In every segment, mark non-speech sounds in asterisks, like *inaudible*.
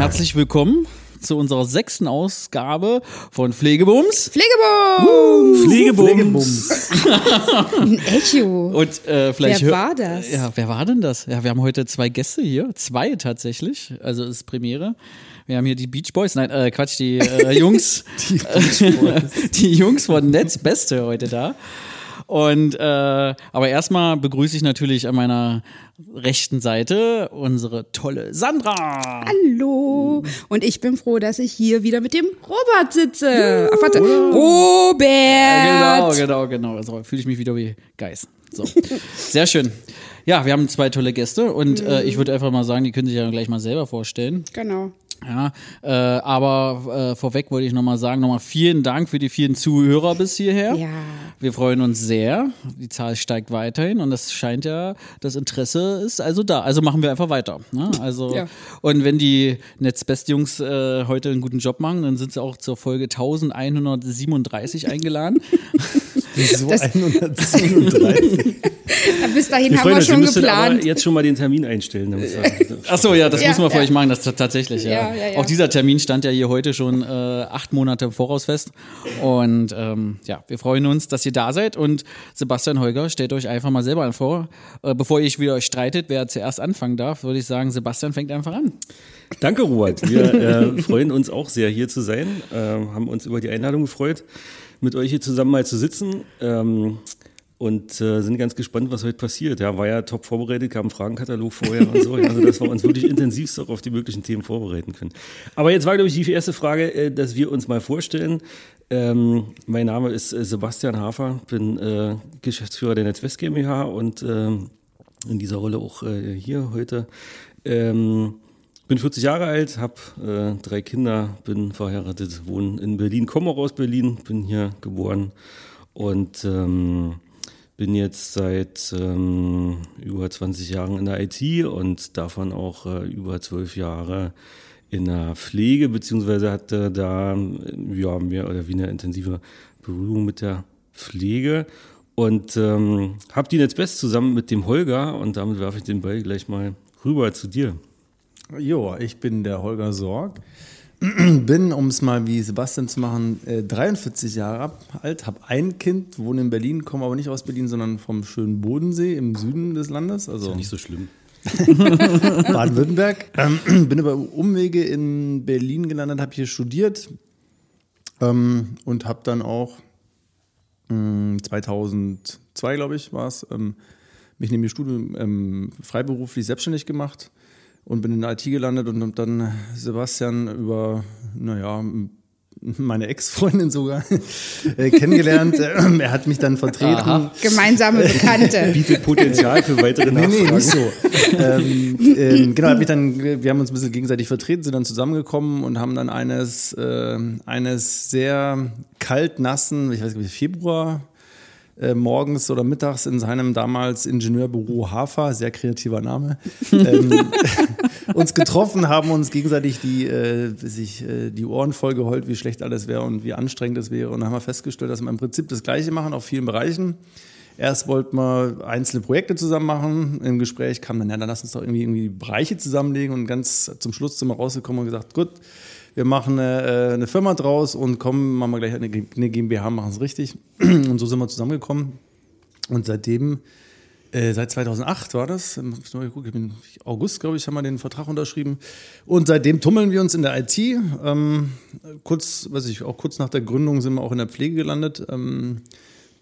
Herzlich willkommen zu unserer sechsten Ausgabe von Pflegebums. Pflegebums! Pflegebums. Ein Echo. Und äh, vielleicht Wer war das? Ja, wer war denn das? Ja, wir haben heute zwei Gäste hier, zwei tatsächlich. Also es ist Premiere. Wir haben hier die Beach Boys, nein, äh, Quatsch, die äh, Jungs, *laughs* die, *laughs* die Jungs von Netz Beste heute da. Und äh, aber erstmal begrüße ich natürlich an meiner rechten Seite unsere tolle Sandra. Hallo. Und ich bin froh, dass ich hier wieder mit dem Robert sitze. Ach, warte. Robert. Genau, genau, genau. Also fühle ich mich wieder wie Geist. So. *laughs* Sehr schön. Ja, wir haben zwei tolle Gäste und äh, ich würde einfach mal sagen, die können sich ja gleich mal selber vorstellen. Genau. Ja, äh, aber äh, vorweg wollte ich nochmal sagen, nochmal vielen Dank für die vielen Zuhörer bis hierher. Ja. Wir freuen uns sehr. Die Zahl steigt weiterhin und das scheint ja, das Interesse ist also da. Also machen wir einfach weiter. Ne? Also, Ja. und wenn die Netzbest-Jungs äh, heute einen guten Job machen, dann sind sie auch zur Folge 1137 eingeladen. *laughs* So Das- 137. Ja, *laughs* bis dahin haben wir Sie schon aber geplant. jetzt schon mal den Termin einstellen. damit wir- Ach so, ja, das Ja, müssen wir für ja. euch machen, das tatsächlich, ja. Ja, ja, ja. Auch dieser Termin stand ja hier heute schon äh, acht Monate im Voraus fest. Und ähm, ja, wir freuen uns, dass ihr da seid. Und Sebastian Holger, stellt euch einfach mal selber vor. Äh, bevor ihr wieder euch streitet, wer zuerst anfangen darf, würde ich sagen, Sebastian fängt einfach an. Danke, Robert. Wir äh, freuen uns auch sehr, hier zu sein. Äh, haben uns über die Einladung gefreut, mit euch hier zusammen mal zu sitzen. Ähm, und äh, sind ganz gespannt, was heute passiert. Ja, war ja top vorbereitet, kam ein Fragenkatalog vorher und so. Also, dass wir uns wirklich intensivst auch auf die möglichen Themen vorbereiten können. Aber jetzt war, glaube ich, die erste Frage, äh, dass wir uns mal vorstellen. Ähm, mein Name ist äh, Sebastian Hafer, bin äh, Geschäftsführer der Netzwest GmbH und ähm, in dieser Rolle auch äh, hier heute. Ähm, bin 40 Jahre alt, habe äh, drei Kinder, bin verheiratet, wohne in Berlin, komme auch aus Berlin, bin hier geboren und ähm, bin jetzt seit ähm, über 20 Jahren in der IT und davon auch äh, über 12 Jahre in der Pflege, beziehungsweise hatte da ja, mehr oder weniger intensive Berührung mit der Pflege und ähm, habe die Netzbest zusammen mit dem Holger und damit werfe ich den Ball gleich mal rüber zu dir. Jo, ich bin der Holger Sorg. *clears throat* Bin, um es mal wie Sebastian zu machen, äh, 43 Jahre ab- alt, habe ein Kind, wohne in Berlin, komme aber nicht aus Berlin, sondern vom schönen Bodensee im Süden des Landes, also Nicht so schlimm. *laughs* Baden-Württemberg. Ähm, *clears throat* bin über Umwege in Berlin gelandet, habe hier studiert ähm, und habe dann auch mh, 2002, glaube ich, war es, ähm, mich neben dem Studium ähm, freiberuflich selbstständig gemacht und bin in der IT gelandet und habe dann Sebastian über, naja, meine Ex-Freundin sogar äh, kennengelernt. *laughs* Er hat mich dann vertreten. Gemeinsame Bekannte. *laughs* Bietet Potenzial für weitere Nee, Nachfragen. nee, nicht so. ähm, ähm, genau, hab mich dann, wir haben uns ein bisschen gegenseitig vertreten, sind dann zusammengekommen und haben dann eines, äh, eines sehr kalt nassen, ich weiß nicht, Februar, äh, morgens oder mittags in seinem damals Ingenieurbüro Hafer, sehr kreativer Name, *laughs* ähm, *laughs* uns getroffen, haben uns gegenseitig die, äh, sich, äh, die Ohren voll geheult, wie schlecht alles wäre und wie anstrengend es wäre. Und dann haben wir festgestellt, dass wir im Prinzip das Gleiche machen auf vielen Bereichen. Erst wollten wir einzelne Projekte zusammen machen. Im Gespräch kam dann, ja, dann lass uns doch irgendwie, irgendwie die Bereiche zusammenlegen. Und ganz zum Schluss sind wir rausgekommen und gesagt, gut, wir machen eine, äh, eine Firma draus und kommen, machen wir gleich eine, eine GmbH, machen es richtig. *clears throat* Und so sind wir zusammengekommen. Und seitdem, äh, seit 2008 war das, bin- August, glaube ich, haben wir den Vertrag unterschrieben. Und seitdem tummeln wir uns in der IT. Ähm, kurz, weiß ich, auch kurz nach der Gründung sind wir auch in der Pflege gelandet. Ähm,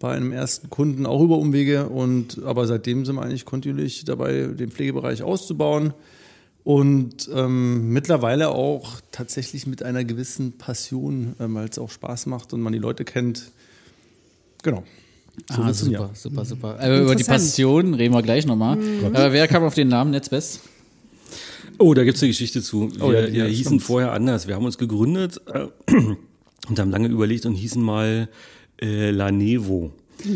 bei einem ersten Kunden auch über Umwege und aber seitdem sind wir eigentlich kontinuierlich dabei, den Pflegebereich auszubauen Und ähm, mittlerweile auch tatsächlich mit einer gewissen Passion, ähm, weil es auch Spaß macht und man die Leute kennt. Genau. So ah, wird's ein super, Jahr. super, super. Aber über die. Passion reden wir gleich nochmal. Aber wer kam auf den Namen Netzbest? Oh, da gibt's eine Geschichte zu. Wir, Oh, ja, wir ja, hießen stimmt. vorher anders. Wir haben uns gegründet äh, *clears throat* und haben lange überlegt und hießen mal äh, Lanevo.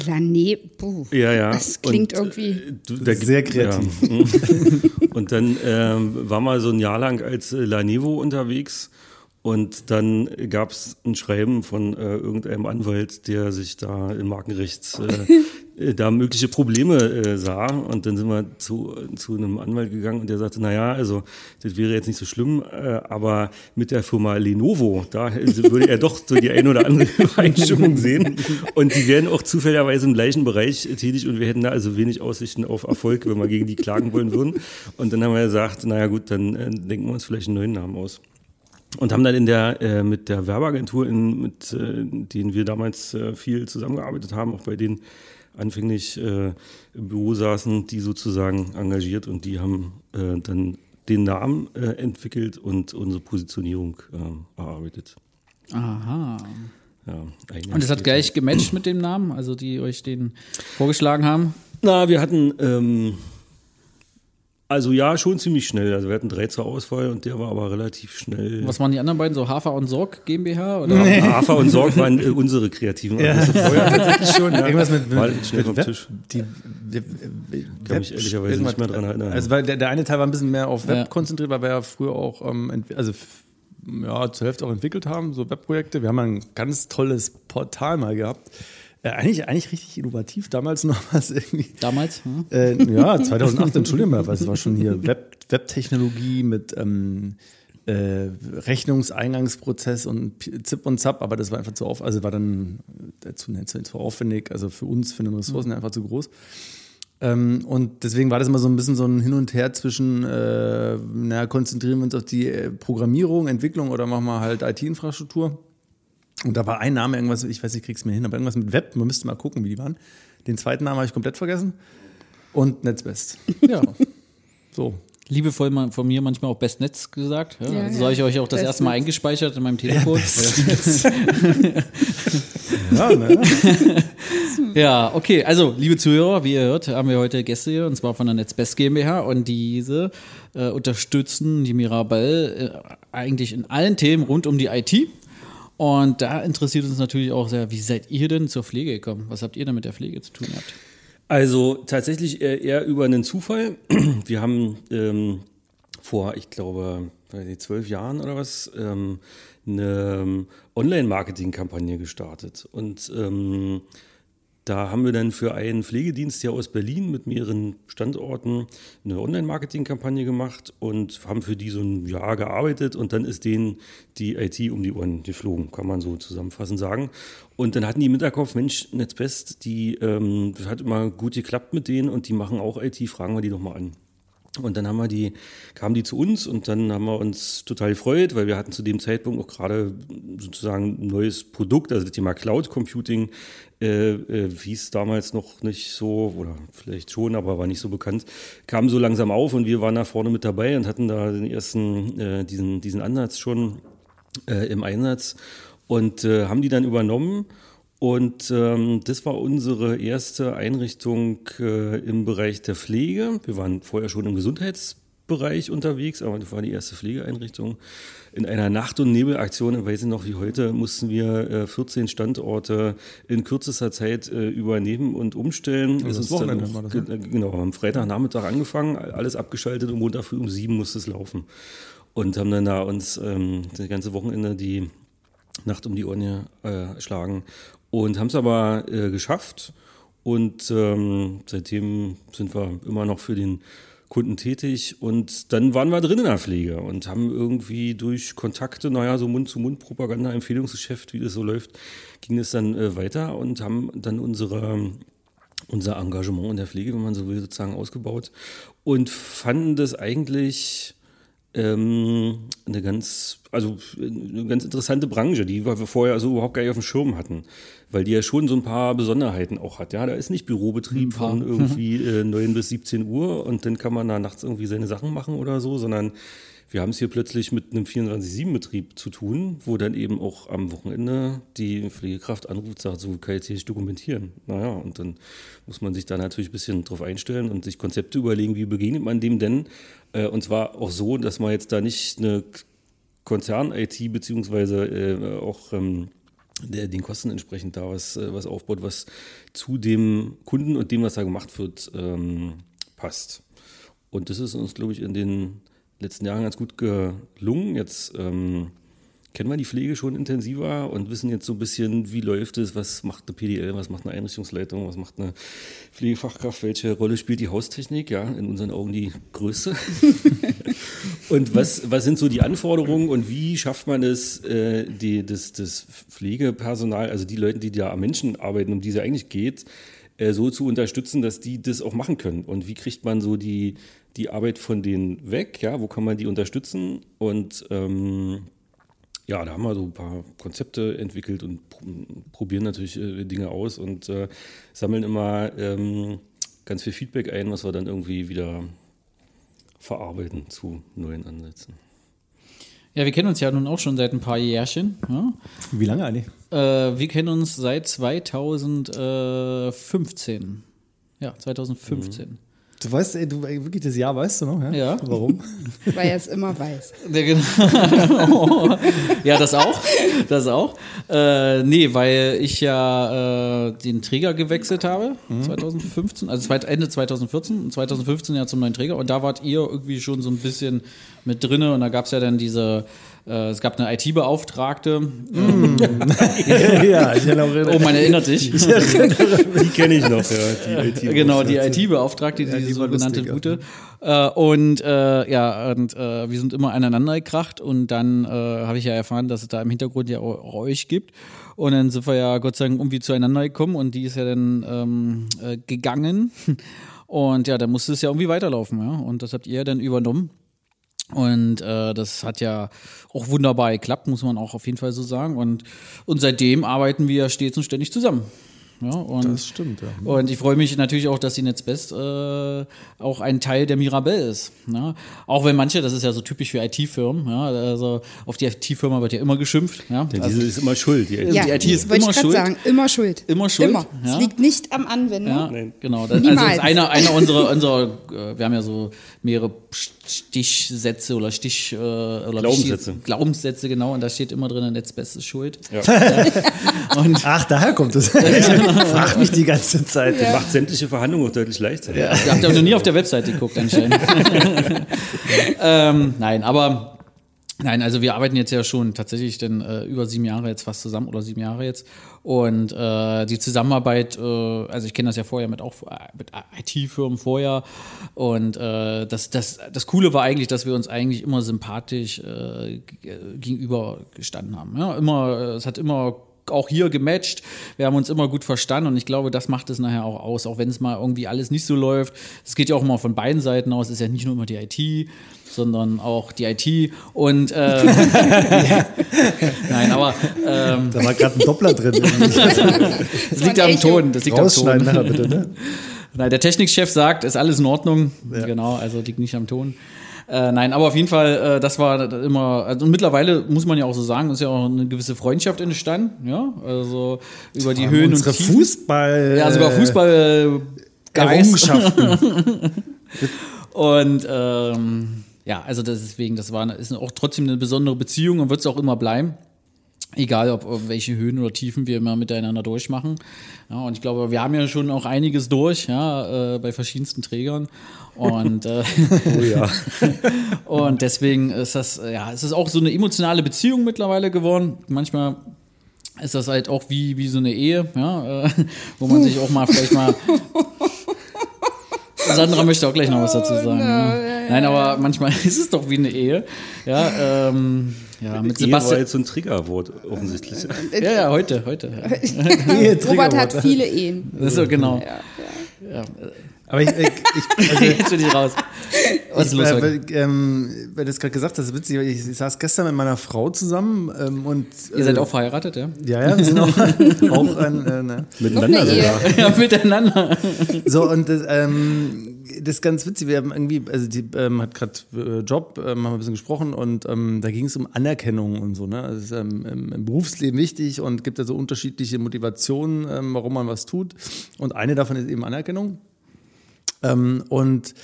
Lane, puh. Ja, ja. Das klingt und, irgendwie. äh, du, da gibt- Sehr kreativ. Ja. *laughs* und dann ähm, war mal so ein Jahr lang als äh, Lanevo unterwegs. Und dann gab's ein Schreiben von äh, irgendeinem Anwalt, der sich da im Markenrecht äh, *laughs* da mögliche Probleme äh, sah. Und dann sind wir zu, zu einem Anwalt gegangen und der sagte, na ja, also das wäre jetzt nicht so schlimm, äh, aber mit der Firma Lenovo, da würde er doch so die ein oder andere *laughs* Übereinstimmung sehen. Und die wären auch zufälligerweise im gleichen Bereich tätig und wir hätten da also wenig Aussichten auf Erfolg, wenn wir gegen die klagen wollen würden. Und dann haben wir gesagt, naja gut, dann äh, denken wir uns vielleicht einen neuen Namen aus. Und haben dann in der, äh, mit der Werbeagentur, in, mit äh, denen wir damals äh, viel zusammengearbeitet haben, auch bei denen anfänglich äh, im Büro saßen, die sozusagen engagiert und die haben äh, dann den Namen äh, entwickelt und unsere Positionierung äh, erarbeitet. Aha. Ja, Und es hat gleich gematcht mit dem Namen, also die euch den vorgeschlagen haben. Na, wir hatten, ähm, also ja, schon ziemlich schnell. Also wir hatten drei zur Auswahl und der war aber relativ schnell. Was waren die anderen beiden? So Hafer und Sorg GmbH? Oder? Hafer und Sorg waren äh, unsere kreativen Anlässe vorher tatsächlich schon. Ja. Irgendwas mit, War mit, schnell mit vom Web, Tisch. Die, Web, Kann mich ehrlicherweise nicht mehr dran erinnern. Also weil der, der eine Teil war ein bisschen mehr auf Web Ja. konzentriert, weil wir ja früher auch, ähm, also ja, zur Hälfte auch entwickelt haben, so Webprojekte. Wir haben ein ganz tolles Portal mal gehabt. Äh, eigentlich, eigentlich richtig innovativ damals noch was irgendwie. Damals? Hm? Äh, ja, 2008, Entschuldigung mal, weil es war schon hier Web, Webtechnologie mit ähm, äh, Rechnungseingangsprozess und Zip und Zap, aber das war einfach zu auf, also war dann äh, zu, zu, zu aufwendig, also für uns, für den Ressourcen einfach zu groß. Ähm, und deswegen war das immer so ein bisschen so ein Hin und Her zwischen, äh, naja, konzentrieren wir uns auf die äh, Programmierung, Entwicklung oder machen wir halt IT-Infrastruktur. Und da war ein Name, irgendwas, ich weiß nicht, ich krieg's mir hin, aber irgendwas mit Web, man müsste mal gucken, wie die waren. Den zweiten Namen habe ich komplett vergessen. Und Netzbest. Ja. *laughs* so. Liebevoll von mir manchmal auch Bestnetz gesagt. Ja, Ja, also ja. so habe ich euch auch das erste Mal Bestnetz. eingespeichert in meinem Telefon. Ja, ne? *laughs* *laughs* Ja, okay. Also, liebe Zuhörer, wie ihr hört, haben wir heute Gäste hier, und zwar von der Netzbest GmbH. Und diese äh, unterstützen die Mirabelle äh, eigentlich in allen Themen rund um die IT. Und da interessiert uns natürlich auch sehr, wie seid ihr denn zur Pflege gekommen? Was habt ihr denn mit der Pflege zu tun gehabt? Also tatsächlich eher, über einen Zufall. *clears throat* Wir haben ähm, vor, ich glaube, zwölf Jahren oder was, ähm, eine ähm, Online-Marketing-Kampagne gestartet. Und ähm, da haben wir dann für einen Pflegedienst hier aus Berlin mit mehreren Standorten eine Online-Marketing-Kampagne gemacht und haben für die so ein Jahr gearbeitet und dann ist denen die IT um die Ohren geflogen, kann man so zusammenfassend sagen. Und dann hatten die im Hinterkopf, Mensch, Netzbest, die, ähm, das hat immer gut geklappt mit denen und die machen auch IT, fragen wir die doch mal an. Und dann haben wir die, kamen die zu uns und dann haben wir uns total gefreut, weil wir hatten zu dem Zeitpunkt auch gerade sozusagen ein neues Produkt, also das Thema Cloud Computing, äh, äh, hieß damals noch nicht so, oder vielleicht schon, aber war nicht so bekannt, kam so langsam auf und wir waren da vorne mit dabei und hatten da den ersten, äh, diesen, diesen Ansatz schon äh, im Einsatz und äh, haben die dann übernommen. Und ähm, das war unsere erste Einrichtung äh, im Bereich der Pflege. Wir waren vorher schon im Gesundheitsbereich unterwegs, aber das war die erste Pflegeeinrichtung. In einer Nacht- und Nebelaktion, ich weiß ich noch wie heute, mussten wir äh, 14 Standorte in kürzester Zeit äh, übernehmen und umstellen. das Ist uns dann Wochenende war das, ne? ge- Genau, am Freitagnachmittag angefangen, alles abgeschaltet und Montag früh um sieben musste es laufen. Und haben dann da uns ähm, das ganze Wochenende die Nacht um die Ohren äh, schlagen und haben es aber äh, geschafft. Und ähm, seitdem sind wir immer noch für den Kunden tätig. Und dann waren wir drin in der Pflege und haben irgendwie durch Kontakte, naja, so Mund-zu-Mund-Propaganda, Empfehlungsgeschäft, wie das so läuft, ging es dann äh, weiter und haben dann unsere unser Engagement in der Pflege, wenn man so will, sozusagen ausgebaut und fanden das eigentlich ähm, eine ganz, also eine ganz interessante Branche, die wir vorher so überhaupt gar nicht auf dem Schirm hatten, weil die ja schon so ein paar Besonderheiten auch hat. Ja, da ist nicht Bürobetrieb von irgendwie äh, 9 bis 17 Uhr und dann kann man da nachts irgendwie seine Sachen machen oder so, sondern wir haben es hier plötzlich mit einem 24-7-Betrieb zu tun, wo dann eben auch am Wochenende die Pflegekraft anruft, sagt, so kann ich jetzt hier nicht dokumentieren. Naja, und dann muss man sich da natürlich ein bisschen drauf einstellen und sich Konzepte überlegen, wie begegnet man dem denn? Äh, und zwar auch so, dass man jetzt da nicht eine Konzern-IT beziehungsweise äh, auch ähm, der, den Kosten entsprechend da was, äh, was aufbaut, was zu dem Kunden und dem, was da gemacht wird, ähm, passt. Und das ist uns, glaube ich, in den letzten Jahren ganz gut gelungen. Jetzt ähm, kennen wir die Pflege schon intensiver und wissen jetzt so ein bisschen, wie läuft es, was macht eine PDL, was macht eine Einrichtungsleitung, was macht eine Pflegefachkraft, welche Rolle spielt die Haustechnik, ja, in unseren Augen die größte. *laughs* und was, was sind so die Anforderungen und wie schafft man es, äh, die, das, das Pflegepersonal, also die Leute, die da am Menschen arbeiten, um die es ja eigentlich geht, äh, so zu unterstützen, dass die das auch machen können? Und wie kriegt man so die, die Arbeit von denen weg? Ja, wo kann man die unterstützen? Und ähm, ja, da haben wir so ein paar Konzepte entwickelt und probieren natürlich äh, Dinge aus und äh, sammeln immer ähm, ganz viel Feedback ein, was wir dann irgendwie wieder verarbeiten zu neuen Ansätzen. Ja, wir kennen uns ja nun auch schon seit ein paar Jährchen. Ja? Wie lange eigentlich? Äh, wir kennen uns seit 2015. Ja, 2015. Mhm. Du weißt, ey, du ey, wirklich das Jahr weißt du noch, ja? Ja. Warum? *laughs* Weil er es immer weiß. Ja, genau. *laughs* ja, das auch. Das auch. Äh, nee, weil ich ja äh, den Träger gewechselt habe, 2015, also Ende 2014 und 2015 ja zum neuen Träger. Und da wart ihr irgendwie schon so ein bisschen mit drinne und da gab es ja dann diese es gab eine IT-Beauftragte. Mm. *laughs* ja, ich erinnere Oh, man erinnert sich. Die kenne ich noch, ja. Die IT genau, die IT-Beauftragte, die, Ja, die sogenannte Gute. Äh, und äh, ja, und äh, wir sind immer aneinander gekracht und dann äh, habe ich ja erfahren, dass es da im Hintergrund ja auch, auch euch gibt. Und dann sind wir ja Gott sei Dank irgendwie zueinander gekommen und die ist ja dann ähm, äh, gegangen. Und ja, dann musste es ja irgendwie weiterlaufen, ja. Und das habt ihr dann übernommen. Und äh, das hat ja auch wunderbar geklappt, muss man auch auf jeden Fall so sagen. Und, und seitdem arbeiten wir stets und ständig zusammen. Ja, und, Das stimmt, ja. Und ich freue mich natürlich auch, dass die Netzbest äh, auch ein Teil der Mirabelle ist. Ne? Auch wenn manche, das ist ja so typisch für IT-Firmen, ja, also auf die IT-Firma wird ja immer geschimpft. Ja? Ja, Also, diese ist immer schuld. Die Ja. die IT ist wollte immer ich schuld. sagen, immer schuld. Immer schuld, Immer. ja. Es liegt nicht am Anwender. ja, Nein. genau. Das, also Niemals. das ist einer, einer unserer, unserer äh, wir haben ja so mehrere Stichsätze oder Stich äh, oder Glaubenssätze. Stich- Glaubenssätze, genau, und da steht immer drin, Netzbest ist schuld. *laughs* *laughs* Ach, daher kommt es. *laughs* Frag mich die ganze Zeit. macht sämtliche Verhandlungen auch deutlich leichter. Ja. Ihr habt ja noch nie auf der Webseite geguckt, anscheinend. ähm, nein, aber nein, also wir arbeiten jetzt ja schon tatsächlich denn äh, über sieben Jahre jetzt fast zusammen oder sieben Jahre jetzt. Und äh, die Zusammenarbeit, äh, also ich kenne das ja vorher mit auch äh, mit IT-Firmen vorher. Und äh, das, das, das Coole war eigentlich, dass wir uns eigentlich immer sympathisch äh, g- gegenüber gestanden haben. Ja, immer, es hat immer auch hier gematcht. Wir haben uns immer gut verstanden und ich glaube, das macht es nachher auch aus, auch wenn es mal irgendwie alles nicht so läuft. Es geht ja auch immer von beiden Seiten aus. Es ist ja nicht nur immer die IT, sondern auch die IT und äh, *laughs* nein, aber ähm, Da war gerade ein Doppler drin. *laughs* das liegt ein am. Ton. Das liegt am Ton. nachher bitte, ne? Nein, der Technikchef sagt, ist alles in Ordnung. Genau, also liegt nicht am Ton. Äh, nein, aber auf jeden Fall, äh, das war immer, also und mittlerweile muss man ja auch so sagen, ist ja auch eine gewisse Freundschaft entstanden, ja, also über die Höhen Unsere und Tiefen. Fußball. Ja, sogar äh, Fußball Errungenschaften. *laughs* Und ähm, ja, also deswegen, das war ist auch trotzdem eine besondere Beziehung und wird es auch immer bleiben. Egal, ob, ob welche Höhen oder Tiefen wir immer miteinander durchmachen. Ja, und ich glaube, wir haben ja schon auch einiges durch, ja, äh, bei verschiedensten Trägern. Und, äh, Oh ja. *laughs* und deswegen ist das, äh, ja, es ist auch so eine emotionale Beziehung mittlerweile geworden. Manchmal ist das halt auch wie, wie so eine Ehe, ja, äh, wo man sich auch mal vielleicht mal. *laughs* Sandra möchte auch gleich noch was dazu sagen. ne? Nein, aber manchmal *laughs* ist es doch wie eine Ehe. Ja, ähm, ja mit Ehe war Sebastian. jetzt so ein Triggerwort offensichtlich. Ja, ja, heute, heute. Ja. Ehe, Robert hat viele Ehen. So genau. Ja, ja. Aber ich, ich, ich *laughs* also, Jetzt bin ich raus. Was ist ich, los äh, weil, ähm, weil du das gerade gesagt hast, das ist witzig, weil ich, ich saß gestern mit meiner Frau zusammen ähm, und Ihr seid äh, auch verheiratet, ja? ja, ja, wir sind auch, *laughs* auch ein, äh, ne. Miteinander sogar. Ja, miteinander. So, und das, ähm, das ist ganz witzig. Wir haben irgendwie, also die ähm, hat gerade äh, Job, ähm, haben wir ein bisschen gesprochen und ähm, da ging es um Anerkennung und so. Ne? Das ist ähm, im, im Berufsleben wichtig und gibt da so unterschiedliche Motivationen, ähm, warum man was tut. Und eine davon ist eben Anerkennung. Ähm, und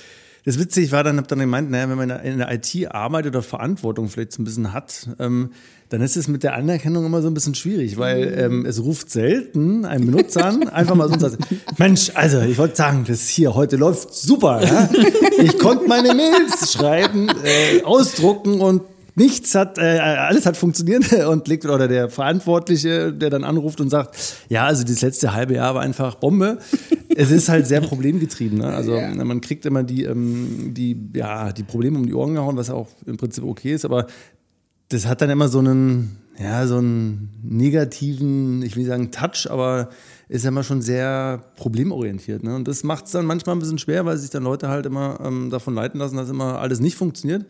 das Witzige war dann, habe dann gemeint, naja, wenn man in der IT arbeitet oder Verantwortung vielleicht so ein bisschen hat, ähm, dann ist es mit der Anerkennung immer so ein bisschen schwierig, weil ähm, es ruft selten ein Benutzer an, einfach mal so und sagt, *laughs* Mensch, also ich wollte sagen, das hier heute läuft super. Ja? Ich konnte meine Mails schreiben, äh, ausdrucken und nichts hat, äh, alles hat funktioniert *laughs* und legt oder der Verantwortliche, der dann anruft und sagt, ja, also das letzte halbe Jahr war einfach Bombe. Es ist halt sehr problemgetrieben. Ne? Also Ja. man kriegt immer die, ähm, die, ja, die Probleme um die Ohren gehauen, was auch im Prinzip okay ist, aber das hat dann immer so einen, ja, so einen negativen, ich will nicht sagen Touch, aber ist ja immer schon sehr problemorientiert. Ne? Und das macht es dann manchmal ein bisschen schwer, weil sich dann Leute halt immer ähm, davon leiten lassen, dass immer alles nicht funktioniert.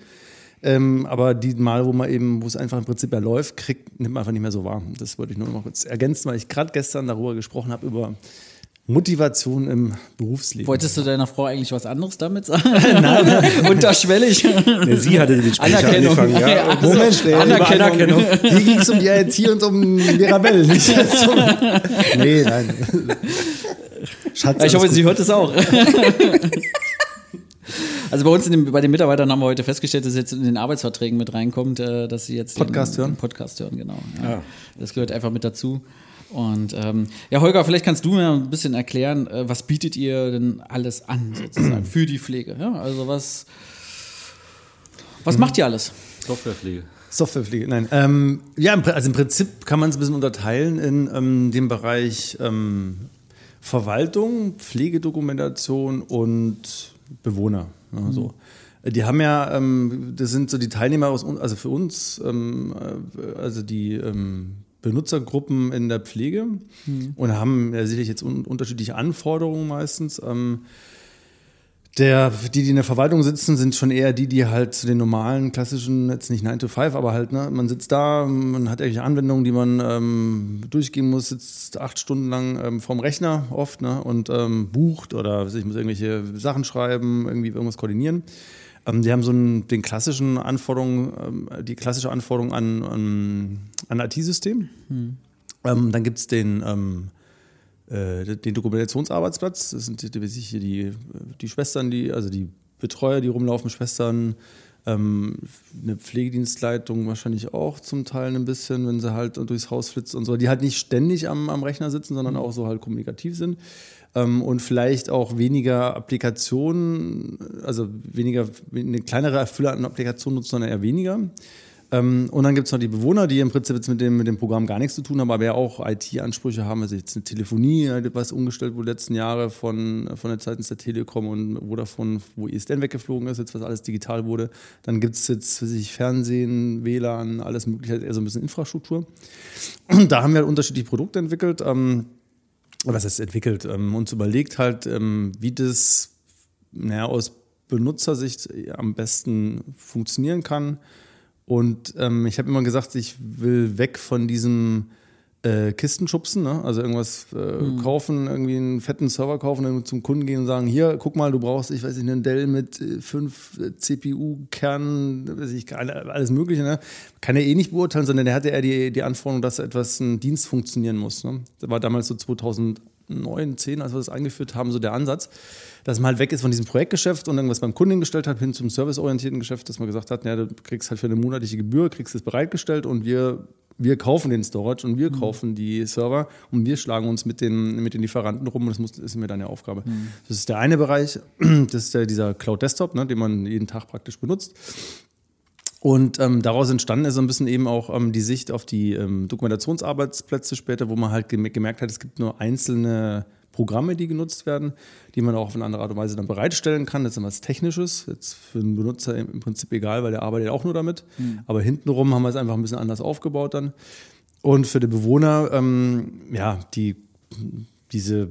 Ähm, aber die Mal, wo man eben, wo es einfach im Prinzip ja läuft, kriegt, nimmt man einfach nicht mehr so wahr. Das wollte ich nur noch mal kurz ergänzen, weil ich gerade gestern darüber gesprochen habe, über Motivation im Berufsleben. Wolltest du deiner Frau eigentlich was anderes damit sagen? *laughs* Nein. *laughs* Unterschwellig. Ja, sie hatte den Gespräch Anerkennung. angefangen. Ja. Ja, Moment, ey, Anerkennung. über Hier ging es um die IT und um Mirabelle, nicht jetzt um. Nee, nein. Schatz, ich hoffe, alles sie gut. hört es auch. *laughs* Also bei uns in dem, bei den Mitarbeitern haben wir heute festgestellt, dass jetzt in den Arbeitsverträgen mit reinkommt, äh, dass sie jetzt Podcast hören? Podcast hören, genau. Ja. Ja. Das gehört einfach mit dazu. Und ähm, ja, Holger, vielleicht kannst du mir ein bisschen erklären, äh, was bietet ihr denn alles an sozusagen für die Pflege? Ja, also was, was macht ihr alles? Softwarepflege. Softwarepflege, nein. Ähm, ja, also im Prinzip kann man es ein bisschen unterteilen in ähm, dem Bereich ähm, Verwaltung, Pflegedokumentation und Bewohner. Ja, so. Die haben ja, ähm, das sind so die Teilnehmer aus, also für uns, ähm, äh, also die ähm, Benutzergruppen in der Pflege und haben ja sicherlich jetzt un unterschiedliche Anforderungen meistens. Ähm, der, die, die in der Verwaltung sitzen, sind schon eher die, die halt zu den normalen, klassischen, jetzt nicht 9 to 5, aber halt, ne, man sitzt da, man hat irgendwelche Anwendungen, die man ähm, durchgehen muss, sitzt acht Stunden lang ähm, vorm Rechner oft, ne, und ähm, bucht oder ich muss irgendwelche Sachen schreiben, irgendwie irgendwas koordinieren. Ähm, die haben so einen, den klassischen Anforderungen, ähm, die klassische Anforderung an, an, an IT-System. Ähm, dann gibt es den, ähm, äh, den Dokumentationsarbeitsplatz. Das sind die, die, die, Schwestern, die, also die Betreuer, die rumlaufen, Schwestern, ähm, eine Pflegedienstleitung wahrscheinlich auch zum Teil ein bisschen, wenn sie halt durchs Haus flitzt und so, die halt nicht ständig am, am Rechner sitzen, sondern auch so halt kommunikativ sind. Ähm, und vielleicht auch weniger Applikationen, also weniger, eine kleinere Fülle an Applikationen nutzen, sondern eher weniger. Ähm, und dann gibt es noch die Bewohner, die im Prinzip jetzt mit dem, mit dem Programm gar nichts zu tun haben, aber ja auch IT-Ansprüche haben. Also jetzt eine Telefonie, was umgestellt wurde letzten Jahre von, von der seitens der Telekom und Vodafone, wo ISDN weggeflogen ist, jetzt was alles digital wurde. Dann gibt es jetzt, weiß ich, Fernsehen, WLAN, alles mögliche, eher so ein bisschen Infrastruktur. Und da haben wir halt unterschiedliche Produkte entwickelt. Ähm, was heißt entwickelt, ähm, uns überlegt halt, ähm, wie das naja, aus Benutzersicht am besten funktionieren kann. Und ähm, ich habe immer gesagt, ich will weg von diesem äh, Kistenschubsen, ne? also irgendwas äh, kaufen, irgendwie einen fetten Server kaufen, dann zum Kunden gehen und sagen, hier, guck mal, du brauchst, ich weiß nicht, einen Dell mit äh, fünf äh, CPU-Kernen, weiß ich, alle- alles mögliche. Ne? Kann er eh nicht beurteilen, sondern der hatte eher die, die Anforderung, dass etwas, ein Dienst funktionieren muss. Ne? Das war damals so 2009, 10, als wir das eingeführt haben, so der Ansatz dass man halt weg ist von diesem Projektgeschäft und irgendwas beim Kunden gestellt hat, hin zum serviceorientierten Geschäft, dass man gesagt hat, ja, du kriegst halt für eine monatliche Gebühr, kriegst es bereitgestellt und wir, wir kaufen den Storage und wir kaufen die Server und wir schlagen uns mit den, mit den Lieferanten rum und das muss, ist mir dann eine Aufgabe. Das ist der eine Bereich, *clears throat* das ist der, dieser Cloud Desktop, ne, den man jeden Tag praktisch benutzt. Und ähm, daraus entstanden ist so ein bisschen eben auch ähm, die Sicht auf die ähm, Dokumentationsarbeitsplätze später, wo man halt gem gemerkt hat, es gibt nur einzelne Programme, die genutzt werden, die man auch auf eine andere Art und Weise dann bereitstellen kann. Das ist was Technisches, jetzt für einen Benutzer im Prinzip egal, weil der arbeitet auch nur damit. Aber hintenrum haben wir es einfach ein bisschen anders aufgebaut dann. Und für die Bewohner, ähm, ja, die, diese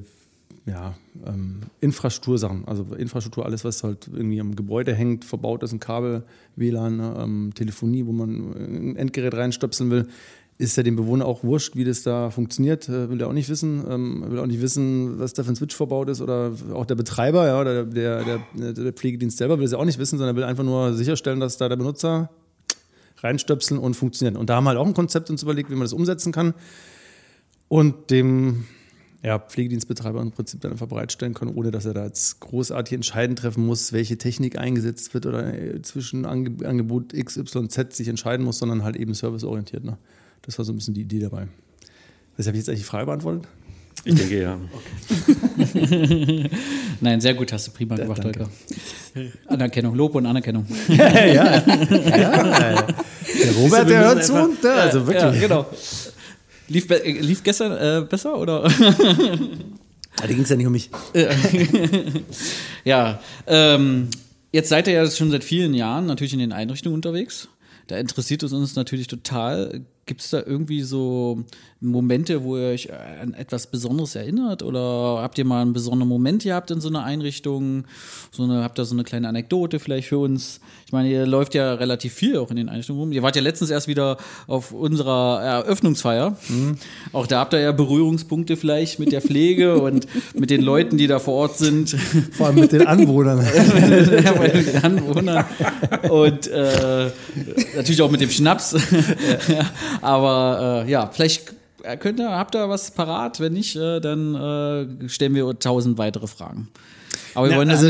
ja, ähm, Infrastruktursachen. Also Infrastruktur, alles, was halt irgendwie am Gebäude hängt, verbaut ist, ein Kabel, WLAN, ne, ähm, Telefonie, wo man ein Endgerät reinstöpseln will, ist ja dem Bewohner auch wurscht, wie das da funktioniert, äh, will er auch nicht wissen, ähm, will auch nicht wissen, was da für ein Switch verbaut ist oder auch der Betreiber, ja, oder der, der, der Pflegedienst selber will es ja auch nicht wissen, sondern will einfach nur sicherstellen, dass da der Benutzer reinstöpseln und funktioniert. Und da haben wir halt auch ein Konzept uns überlegt, wie man das umsetzen kann und dem ja, Pflegedienstbetreiber im Prinzip dann einfach bereitstellen können, ohne dass er da jetzt großartig entscheiden treffen muss, welche Technik eingesetzt wird oder zwischen Angebot X, Y, Z sich entscheiden muss, sondern halt eben serviceorientiert. Ne? Das war so ein bisschen die Idee dabei. Was habe ich jetzt eigentlich die Frage beantwortet? Ich denke ja. Okay. *laughs* Nein, sehr gut, hast du prima gemacht, Holger. Anerkennung, Lob und Anerkennung. *laughs* ja, ja. *laughs* ja. Der Robert, der hört zu und der, also wirklich. Ja, genau. Lief, lief gestern äh, besser oder? Da ging es ja nicht um mich. ja, ähm, jetzt seid ihr ja schon seit vielen Jahren natürlich in den Einrichtungen unterwegs. Da interessiert es uns natürlich total. Gibt es da irgendwie so Momente, wo ihr euch an etwas Besonderes erinnert? Oder habt ihr mal einen besonderen Moment gehabt in so einer Einrichtung? So eine, habt ihr so eine kleine Anekdote vielleicht für uns? Ich meine, ihr läuft ja relativ viel auch in den Einrichtungen rum. Ihr wart ja letztens erst wieder auf unserer Eröffnungsfeier. Mhm. Auch da habt ihr ja Berührungspunkte vielleicht mit der Pflege *laughs* und mit den Leuten, die da vor Ort sind. Vor allem mit den Anwohnern. *laughs* ja, mit den Anwohnern. Und äh, natürlich auch mit dem Schnaps. *laughs* ja. Aber äh, ja, vielleicht könnt ihr, habt ihr was parat? Wenn nicht, äh, dann äh, stellen wir tausend weitere Fragen. Aber wir Na, wollen also,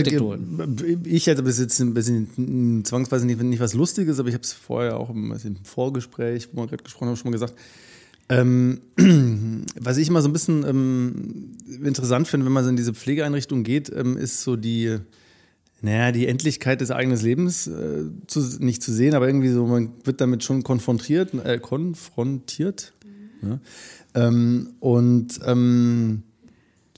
Ich hätte bis jetzt ein bisschen zwangsweise nicht, nicht was Lustiges, aber ich habe es vorher auch im, im, Vorgespräch, wo wir gerade gesprochen haben, schon mal gesagt. Ähm, *clears throat* was ich immer so ein bisschen ähm, interessant finde, wenn man so in diese Pflegeeinrichtung geht, ähm, ist so die, naja, die Endlichkeit des eigenen Lebens äh, zu, nicht zu sehen, aber irgendwie so, man wird damit schon konfrontiert, äh, konfrontiert. Ja? Ähm, und ähm,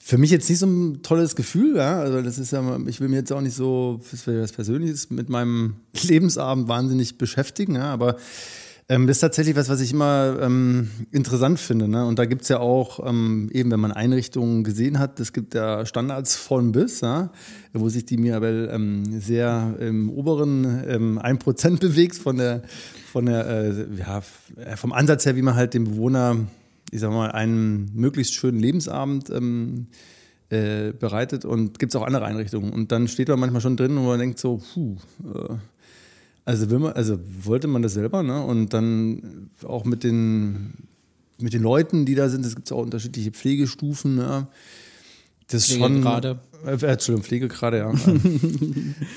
für mich jetzt nicht so ein tolles Gefühl, ja. Also das ist ja, ich will mir jetzt auch nicht so, das wäre was Persönliches, mit meinem *laughs* Lebensabend wahnsinnig beschäftigen, ja, aber ähm, das ist tatsächlich was, was ich immer ähm, interessant finde. Ne? Und da gibt es ja auch, ähm, eben wenn man Einrichtungen gesehen hat, es gibt ja Standards von bis, ja? wo sich die Mirabelle ähm, sehr im oberen ähm, 1% *laughs* bewegt von der, von der äh, ja, vom Ansatz her, wie man halt dem Bewohner, ich sag mal, einen möglichst schönen Lebensabend ähm, äh, bereitet. Und gibt es auch andere Einrichtungen. Und dann steht man manchmal schon drin und man denkt so, puh, äh, also, will man, also wollte man das selber, ne? Und dann auch mit den, mit den Leuten, die da sind, es gibt auch unterschiedliche Pflegestufen, ne? Das ist schon. Gerade. Äh, Entschuldigung, Pflegegrade, ja.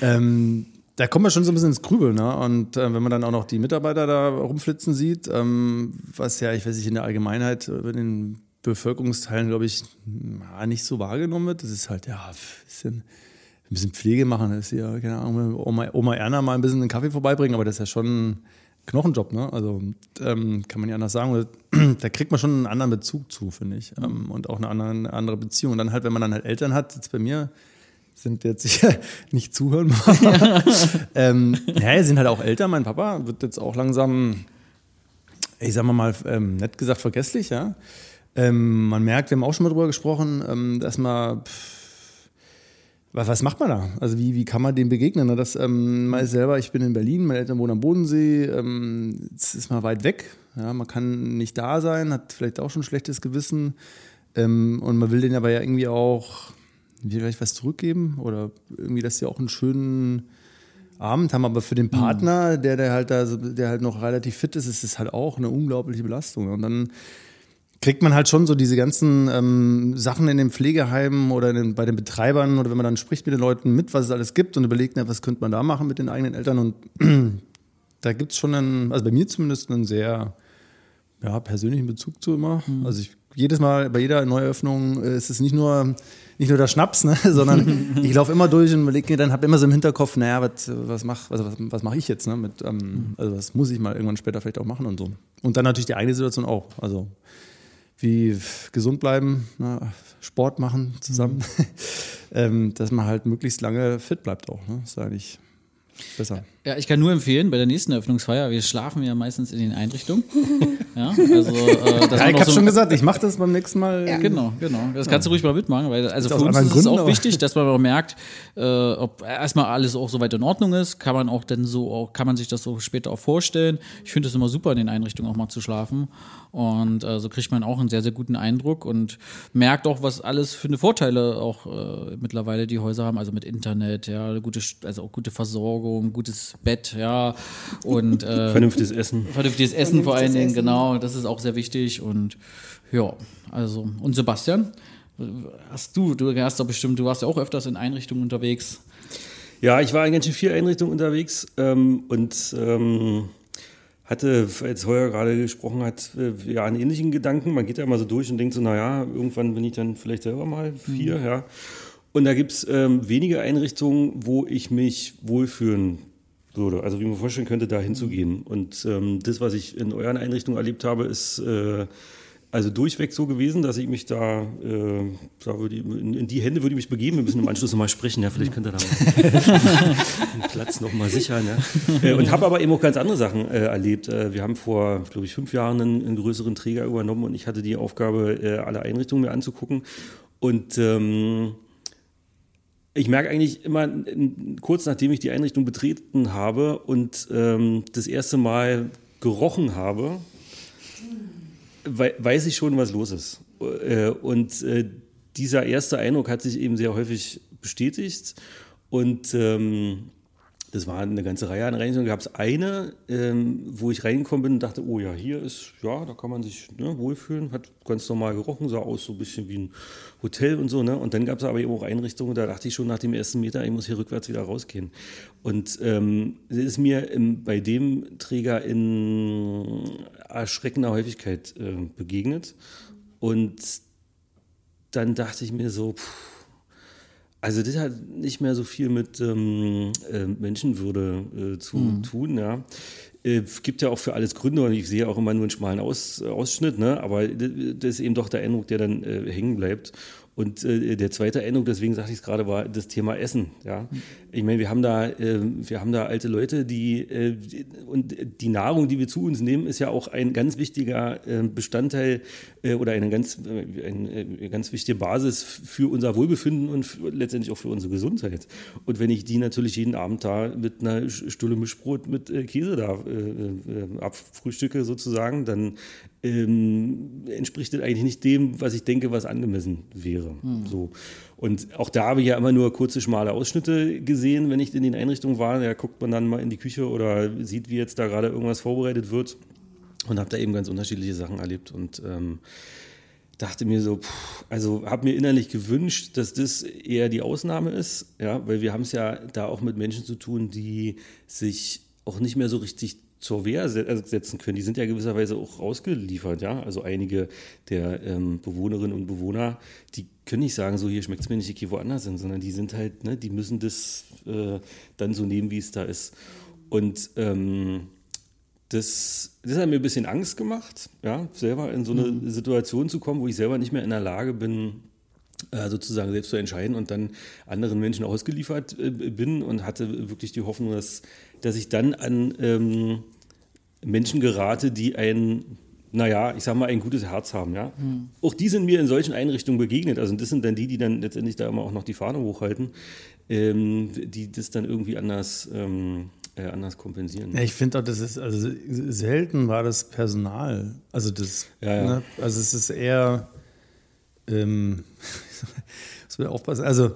*laughs* ähm, da kommt man schon so ein bisschen ins Grübeln, ne? Und äh, wenn man dann auch noch die Mitarbeiter da rumflitzen sieht, ähm, was ja, ich weiß nicht, in der Allgemeinheit in den Bevölkerungsteilen, glaube ich, nicht so wahrgenommen wird. Das ist halt, ja, ein bisschen ein bisschen Pflege machen, das ist ja, keine Ahnung, Oma, Oma Erna mal ein bisschen einen Kaffee vorbeibringen, aber das ist ja schon ein Knochenjob, ne? Also ähm, kann man nicht anders sagen. *clears throat* Da kriegt man schon einen anderen Bezug zu, finde ich. Ähm, und auch eine andere, eine andere Beziehung. Und dann halt, wenn man dann halt Eltern hat, jetzt bei mir sind jetzt sicher *laughs* nicht zuhören. Ja. *laughs* *laughs* ähm, ja, sind halt auch älter. Mein Papa wird jetzt auch langsam, ich sag mal mal, ähm, nett gesagt, vergesslich, ja. Ähm, man merkt, wir haben auch schon mal drüber gesprochen, ähm, dass man pff, was macht man da? Also wie, wie kann man dem begegnen? Ne? Das, ähm, man ist selber, ich bin in Berlin, meine Eltern wohnen am Bodensee, ähm, es ist mal weit weg, ja, man kann nicht da sein, hat vielleicht auch schon ein schlechtes Gewissen ähm, und man will denen aber ja irgendwie auch vielleicht was zurückgeben oder irgendwie, dass sie auch einen schönen Abend haben, aber für den Partner, der, der halt da, der halt noch relativ fit ist, ist es halt auch eine unglaubliche Belastung. Und dann kriegt man halt schon so diese ganzen ähm, Sachen in den Pflegeheimen oder den, bei den Betreibern oder wenn man dann spricht mit den Leuten mit, was es alles gibt und überlegt, na, was könnte man da machen mit den eigenen Eltern. Und *clears throat* da gibt es schon einen, also bei mir zumindest einen sehr ja, persönlichen Bezug zu immer. Mhm. Also ich, jedes Mal bei jeder Neueröffnung äh, ist es nicht nur nicht nur der Schnaps, ne, *laughs* sondern *laughs* ich laufe immer durch und überlege mir dann, habe immer so im Hinterkopf, naja, was, was mache also was, was mach ich jetzt? Ne, mit, ähm, mhm. also was muss ich mal irgendwann später vielleicht auch machen und so. Und dann natürlich die eigene Situation auch. Also wie gesund bleiben, ne, Sport machen zusammen, mhm. *laughs* ähm, dass man halt möglichst lange fit bleibt auch. Ne? Das ist eigentlich besser. Ja, ich kann nur empfehlen, bei der nächsten Eröffnungsfeier, wir schlafen ja meistens in den Einrichtungen. *laughs* Ja, also, äh, das Ja, ich habe so- schon gesagt, ich mache das beim nächsten Mal. Genau, genau. Das kannst du ruhig mal mitmachen, weil also für uns ist es Gründen, auch aber- wichtig, dass man auch merkt, äh, ob erstmal alles auch soweit in Ordnung ist, kann man auch denn so auch, kann man sich das so später auch vorstellen. Ich finde es immer super, in den Einrichtungen auch mal zu schlafen. Und äh, so kriegt man auch einen sehr, sehr guten Eindruck und merkt auch, was alles für eine Vorteile auch äh, mittlerweile die Häuser haben, also mit Internet, ja, eine gute, also auch gute Versorgung, gutes Bett, ja, und äh, Vernünftiges Essen. Vernünftiges Essen vor allen Vernünftiges Dingen, Essen. genau. Das ist auch sehr wichtig. Und ja, also, und Sebastian, hast du, du hast doch bestimmt, du warst ja auch öfters in Einrichtungen unterwegs. Ja, ich war in ganz schön vier Einrichtungen unterwegs ähm, und ähm, hatte, als Heuer gerade gesprochen hat, äh, ja, einen ähnlichen Gedanken. Man geht ja immer so durch und denkt so, naja, irgendwann bin ich dann vielleicht selber mal vier, ja. Und da gibt's ähm, wenige Einrichtungen, wo ich mich wohlfühlen würde. Also wie man vorstellen könnte, da hinzugehen. Und ähm, das, was ich in euren Einrichtungen erlebt habe, ist äh, also durchweg so gewesen, dass ich mich da, äh, da würde ich, in, in die Hände würde ich mich begeben. Wir müssen im Anschluss nochmal sprechen. Ja, vielleicht könnt ihr da mal *laughs* den Platz nochmal sichern. Ja. Äh, und habe aber eben auch ganz andere Sachen äh, erlebt. Äh, wir haben vor, glaube ich, fünf Jahren einen, einen größeren Träger übernommen und ich hatte die Aufgabe, äh, alle Einrichtungen mir anzugucken. Und ähm, ich merke eigentlich immer kurz nachdem ich die Einrichtung betreten habe und ähm, das erste Mal gerochen habe, wei weiß ich schon, was los ist. Äh, und äh, dieser erste Eindruck hat sich eben sehr häufig bestätigt. Und ähm, das war eine ganze Reihe an Einrichtungen. Da gab es eine, ähm, wo ich reingekommen bin und dachte, oh ja, hier ist, ja, da kann man sich ne, wohlfühlen. Hat ganz normal gerochen, sah aus so ein bisschen wie ein Hotel und so. Ne? Und dann gab es aber eben auch Einrichtungen, da dachte ich schon nach dem ersten Meter, ich muss hier rückwärts wieder rausgehen. Und ähm, es ist mir im, bei dem Träger in erschreckender Häufigkeit äh, begegnet. Und dann dachte ich mir so, pff, also das hat nicht mehr so viel mit ähm, äh, Menschenwürde äh, zu tun, ja. Äh, Es gibt ja auch für alles Gründe und ich sehe auch immer nur einen schmalen Aus, Ausschnitt, ne? aber das ist eben doch der Eindruck, der dann äh, hängen bleibt. Und äh, der zweite Eindruck, deswegen sagte ich es gerade, war das Thema Essen. Ja? Ich meine, wir haben da, äh, wir haben da alte Leute, die, äh, die und die Nahrung, die wir zu uns nehmen, ist ja auch ein ganz wichtiger äh, Bestandteil äh, oder eine ganz, äh, eine ganz wichtige Basis für unser Wohlbefinden und letztendlich auch für unsere Gesundheit. Und wenn ich die natürlich jeden Abend da mit einer Stulle Mischbrot mit Käse da abfrühstücke sozusagen, dann ähm, entspricht das eigentlich nicht dem, was ich denke, was angemessen wäre. So. Und auch da habe ich ja immer nur kurze, schmale Ausschnitte gesehen, wenn ich in den Einrichtungen war. Da guckt man dann mal in die Küche oder sieht, wie jetzt da gerade irgendwas vorbereitet wird. Und habe da eben ganz unterschiedliche Sachen erlebt. Und ähm, dachte mir so, puh, also habe mir innerlich gewünscht, dass das eher die Ausnahme ist, ja, weil wir haben es ja da auch mit Menschen zu tun, die sich auch nicht mehr so richtig zur Wehr äh, setzen können. Die sind ja gewisserweise auch rausgeliefert, ja. Also einige der ähm, Bewohnerinnen und Bewohner, die können nicht sagen, so hier schmeckt es mir nicht, ich gehe woanders hin, sondern die sind halt, ne, die müssen das äh, dann so nehmen, wie es da ist. Und ähm, das, das hat mir ein bisschen Angst gemacht, ja, selber in so eine Situation zu kommen, wo ich selber nicht mehr in der Lage bin, äh, sozusagen selbst zu entscheiden und dann anderen Menschen ausgeliefert äh, bin und hatte wirklich die Hoffnung, dass, dass ich dann an ähm, Menschen gerate, die ein, naja, ich sag mal, ein gutes Herz haben, ja. Auch die sind mir in solchen Einrichtungen begegnet. Also das sind dann die, die dann letztendlich da immer auch noch die Fahne hochhalten, ähm, die das dann irgendwie anders, ähm, äh, anders kompensieren. Ja, ich finde auch, das ist, also selten war das Personal. Also das, Ja, ja. Ne, also es ist eher, ähm, *laughs* muss man aufpassen, also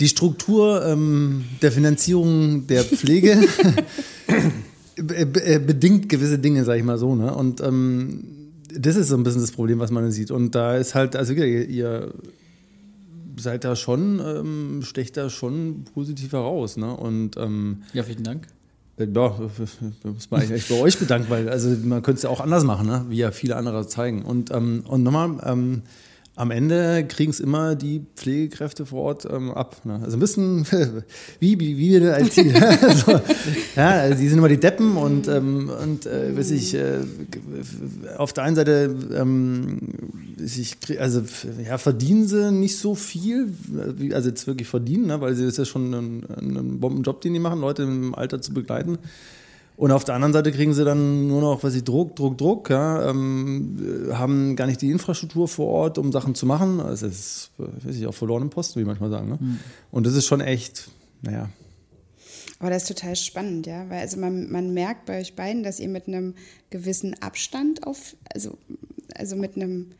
die Struktur ähm, der Finanzierung der Pflege *laughs* bedingt gewisse Dinge, sag ich mal so, ne? Und ähm, das ist so ein bisschen das Problem, was man sieht. Und da ist halt, also ihr, ihr seid da schon, ähm, stecht da schon positiv heraus, ne? Und ähm, Ja, vielen Dank. ja, da muss man eigentlich bei euch bedanken, weil also man könnte es ja auch anders machen, ne? wie ja viele andere zeigen. Und, ähm, und nochmal, ähm, am Ende kriegen es immer die Pflegekräfte vor Ort ähm, ab. Ne? Also ein bisschen *laughs* wie, wie, wie wir als die. *laughs* also, ja, also die sind immer die Deppen und, ähm, und äh, weiß ich, äh, auf der einen Seite ähm, ich, also, ja, verdienen sie nicht so viel, also jetzt wirklich verdienen, ne? weil sie ist ja schon ein, ein Bombenjob, den die machen, Leute im Alter zu begleiten. Und auf der anderen Seite kriegen sie dann nur noch, was ich, Druck, Druck, Druck, ja, ähm, haben gar nicht die Infrastruktur vor Ort, um Sachen zu machen. Also es ist, weiß ich, auch verloren im Posten, wie manchmal sagen. Ne? Mhm. Und das ist schon echt, naja. Aber das ist total spannend, ja, weil also man, man merkt bei euch beiden, dass ihr mit einem gewissen Abstand auf, also, also mit einem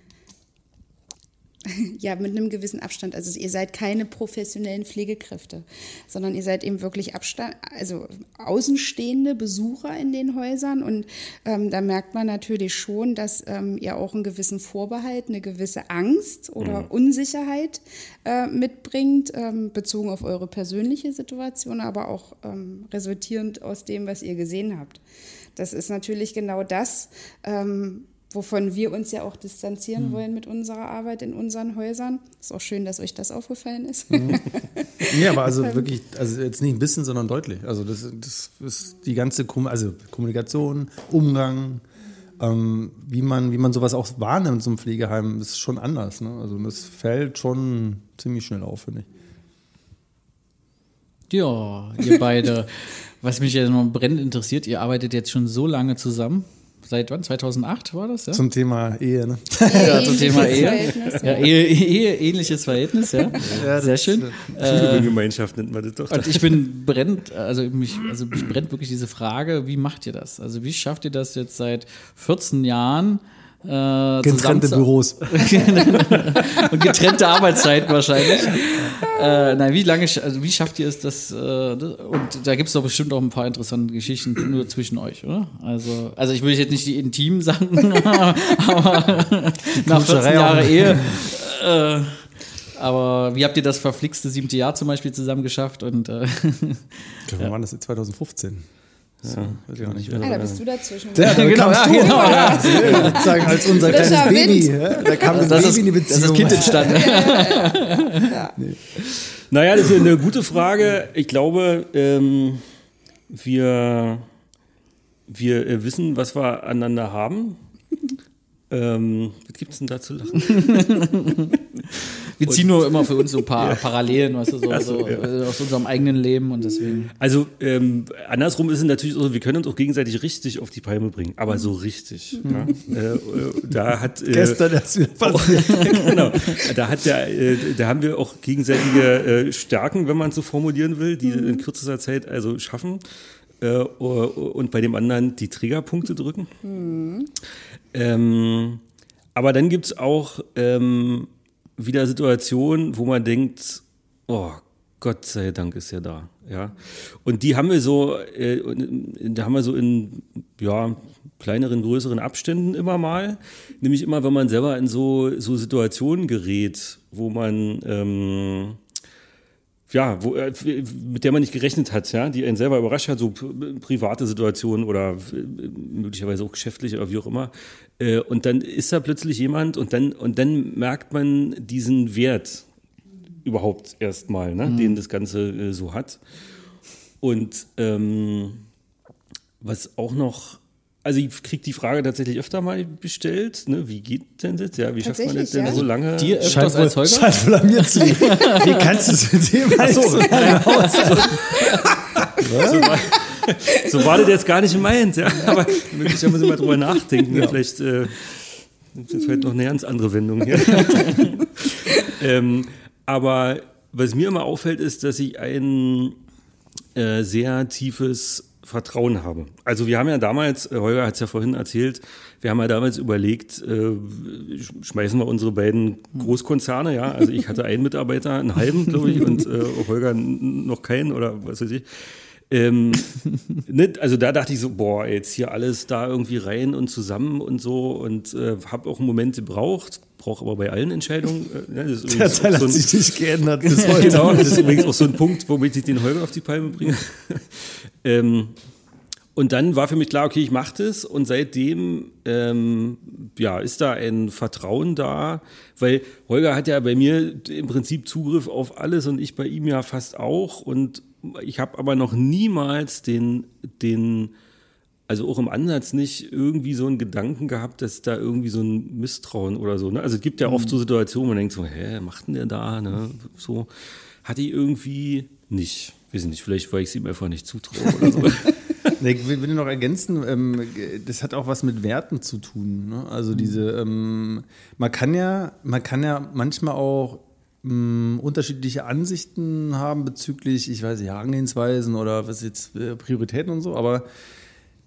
*laughs* ja, mit einem gewissen Abstand. Also ihr seid keine professionellen Pflegekräfte, sondern ihr seid eben wirklich Abstand, also außenstehende Besucher in den Häusern. Und ähm, da merkt man natürlich schon, dass ähm, ihr auch einen gewissen Vorbehalt, eine gewisse Angst oder mhm. Unsicherheit äh, mitbringt, ähm, bezogen auf eure persönliche Situation, aber auch ähm, resultierend aus dem, was ihr gesehen habt. Das ist natürlich genau das, ähm, wovon wir uns ja auch distanzieren mhm. wollen mit unserer Arbeit in unseren Häusern. Ist auch schön, dass euch das aufgefallen ist. Mhm. Ja, aber also *laughs* wirklich, also jetzt nicht ein bisschen, sondern deutlich. Also das, das ist die ganze Kom also Kommunikation, Umgang, ähm, wie, man, wie man sowas auch wahrnimmt, so ein Pflegeheim, ist schon anders. Ne? Also das fällt schon ziemlich schnell auf, finde ich. Ja, ihr beide. *laughs* Was mich ja noch brennend interessiert, ihr arbeitet jetzt schon so lange zusammen seit wann? 2008 war das? Ja? Zum Thema Ehe, ne? ja, zum *laughs* Thema Ehe. Ja, Ehe, Ehe, ähnliches Verhältnis, ja. ja Sehr schön. Schulgemeinschaft nennt man das doch. Und ich bin brennt, also mich, also mich brennt wirklich diese Frage, wie macht ihr das? Also wie schafft ihr das jetzt seit 14 Jahren? Äh, getrennte Büros. *laughs* und getrennte Arbeitszeiten wahrscheinlich. *laughs* Äh, nein, wie lange, also wie schafft ihr es, das? Äh, und da gibt es doch bestimmt auch ein paar interessante Geschichten nur zwischen euch, oder? Also, also ich will jetzt nicht die intimen Sachen, *laughs* aber nach 14 Jahren Ehe. Äh, aber wie habt ihr das verflixte siebte Jahr zum Beispiel zusammen geschafft? Und, äh, ja. Wann war das? 2015. So, weiß ich auch nicht. Ah, da bist du dazwischen. Ja, da genau, ja, genau. Ja. Sozusagen als unser kleines Baby. Ja? Da kam das, das Baby in die Beziehung. Das Kind entstanden. ja, nee. Naja, das ist eine gute Frage. Ich glaube, ähm, wir, wir äh, wissen, was wir aneinander haben. Ähm, was gibt es denn da zu lachen? *laughs* Wir ziehen nur immer für uns so ein paar *laughs* ja. Parallelen, weißt du, so, so, ja. Äh, aus unserem eigenen Leben und deswegen. Also ähm, andersrum ist es natürlich so, wir können uns auch gegenseitig richtig auf die Palme bringen, aber so richtig. Mhm. Ja? Äh, äh, da hat äh, gestern das wieder passiert. *laughs* genau. Da hat der, äh, da haben wir auch gegenseitige äh, Stärken, wenn man es so formulieren will, die mhm. in kürzester Zeit also schaffen und bei dem anderen die Triggerpunkte drücken. Mhm. Ähm, aber dann gibt es auch ähm, wieder Situationen, wo man denkt, oh Gott sei Dank ist er da. Ja. Und die haben wir so, äh, da haben wir so in ja, kleineren, größeren Abständen immer mal. Nämlich immer, wenn man selber in so, so Situationen gerät, wo man ähm, ja, wo, äh, mit der man nicht gerechnet hat, ja, die einen selber überrascht hat, so private Situationen oder äh, möglicherweise auch geschäftliche oder wie auch immer. Äh, und dann ist da plötzlich jemand und dann, und dann merkt man diesen Wert überhaupt erstmal, ne, mhm. den das Ganze so hat. Und ähm, was auch noch also ich kriege die Frage tatsächlich öfter mal bestellt, ne? wie geht denn das? Ja, wie schafft man das denn ja? so lange? Dir öfters als Holger? Scheint wohl an mir zu *laughs* Wie kannst du es mit dem so, *laughs* so, so, war, so war das jetzt gar nicht gemeint, ja. Aber möglicherweise muss ich mal drüber nachdenken. Ja. Vielleicht äh, ist jetzt vielleicht noch eine ganz andere Wendung hier. *laughs* ähm, aber was mir immer auffällt, ist, dass ich ein äh, sehr tiefes Vertrauen habe. Also wir haben ja damals, äh, Holger hat es ja vorhin erzählt, wir haben ja damals überlegt, äh, schmeißen wir unsere beiden Großkonzerne, ja, also ich hatte einen Mitarbeiter, einen halben, glaube ich, und äh, Holger noch keinen oder was weiß ich. Ähm, *laughs* ne, also da dachte ich so, boah, jetzt hier alles da irgendwie rein und zusammen und so und äh, habe auch einen Moment gebraucht, brauche aber bei allen Entscheidungen. Äh, ne, das ist *laughs* Der Teil so ein, hat sich nicht geändert bis *laughs* heute. genau, das ist übrigens auch so ein Punkt, womit ich den Holger auf die Palme bringe. ähm, und dann war für mich klar, okay, ich mache das und seitdem ähm, ja, ist da ein Vertrauen da? Weil Holger hat ja bei mir im Prinzip Zugriff auf alles und ich bei ihm ja fast auch. Und ich habe aber noch niemals den, den, also auch im Ansatz nicht irgendwie so einen Gedanken gehabt, dass da irgendwie so ein Misstrauen oder so. Ne? Also es gibt ja oft so Situationen, wo man denkt so, hä, macht denn der da? Ne? So hatte ich irgendwie nicht. Weiß nicht, vielleicht weil ich es ihm einfach nicht zutraue oder so. *laughs* Nee, ich will noch ergänzen, ähm, das hat auch was mit Werten zu tun. Ne? Also diese, ähm, man kann ja, man kann ja manchmal auch ähm, unterschiedliche Ansichten haben bezüglich, ich weiß nicht, Herangehensweisen oder was jetzt äh, Prioritäten und so, aber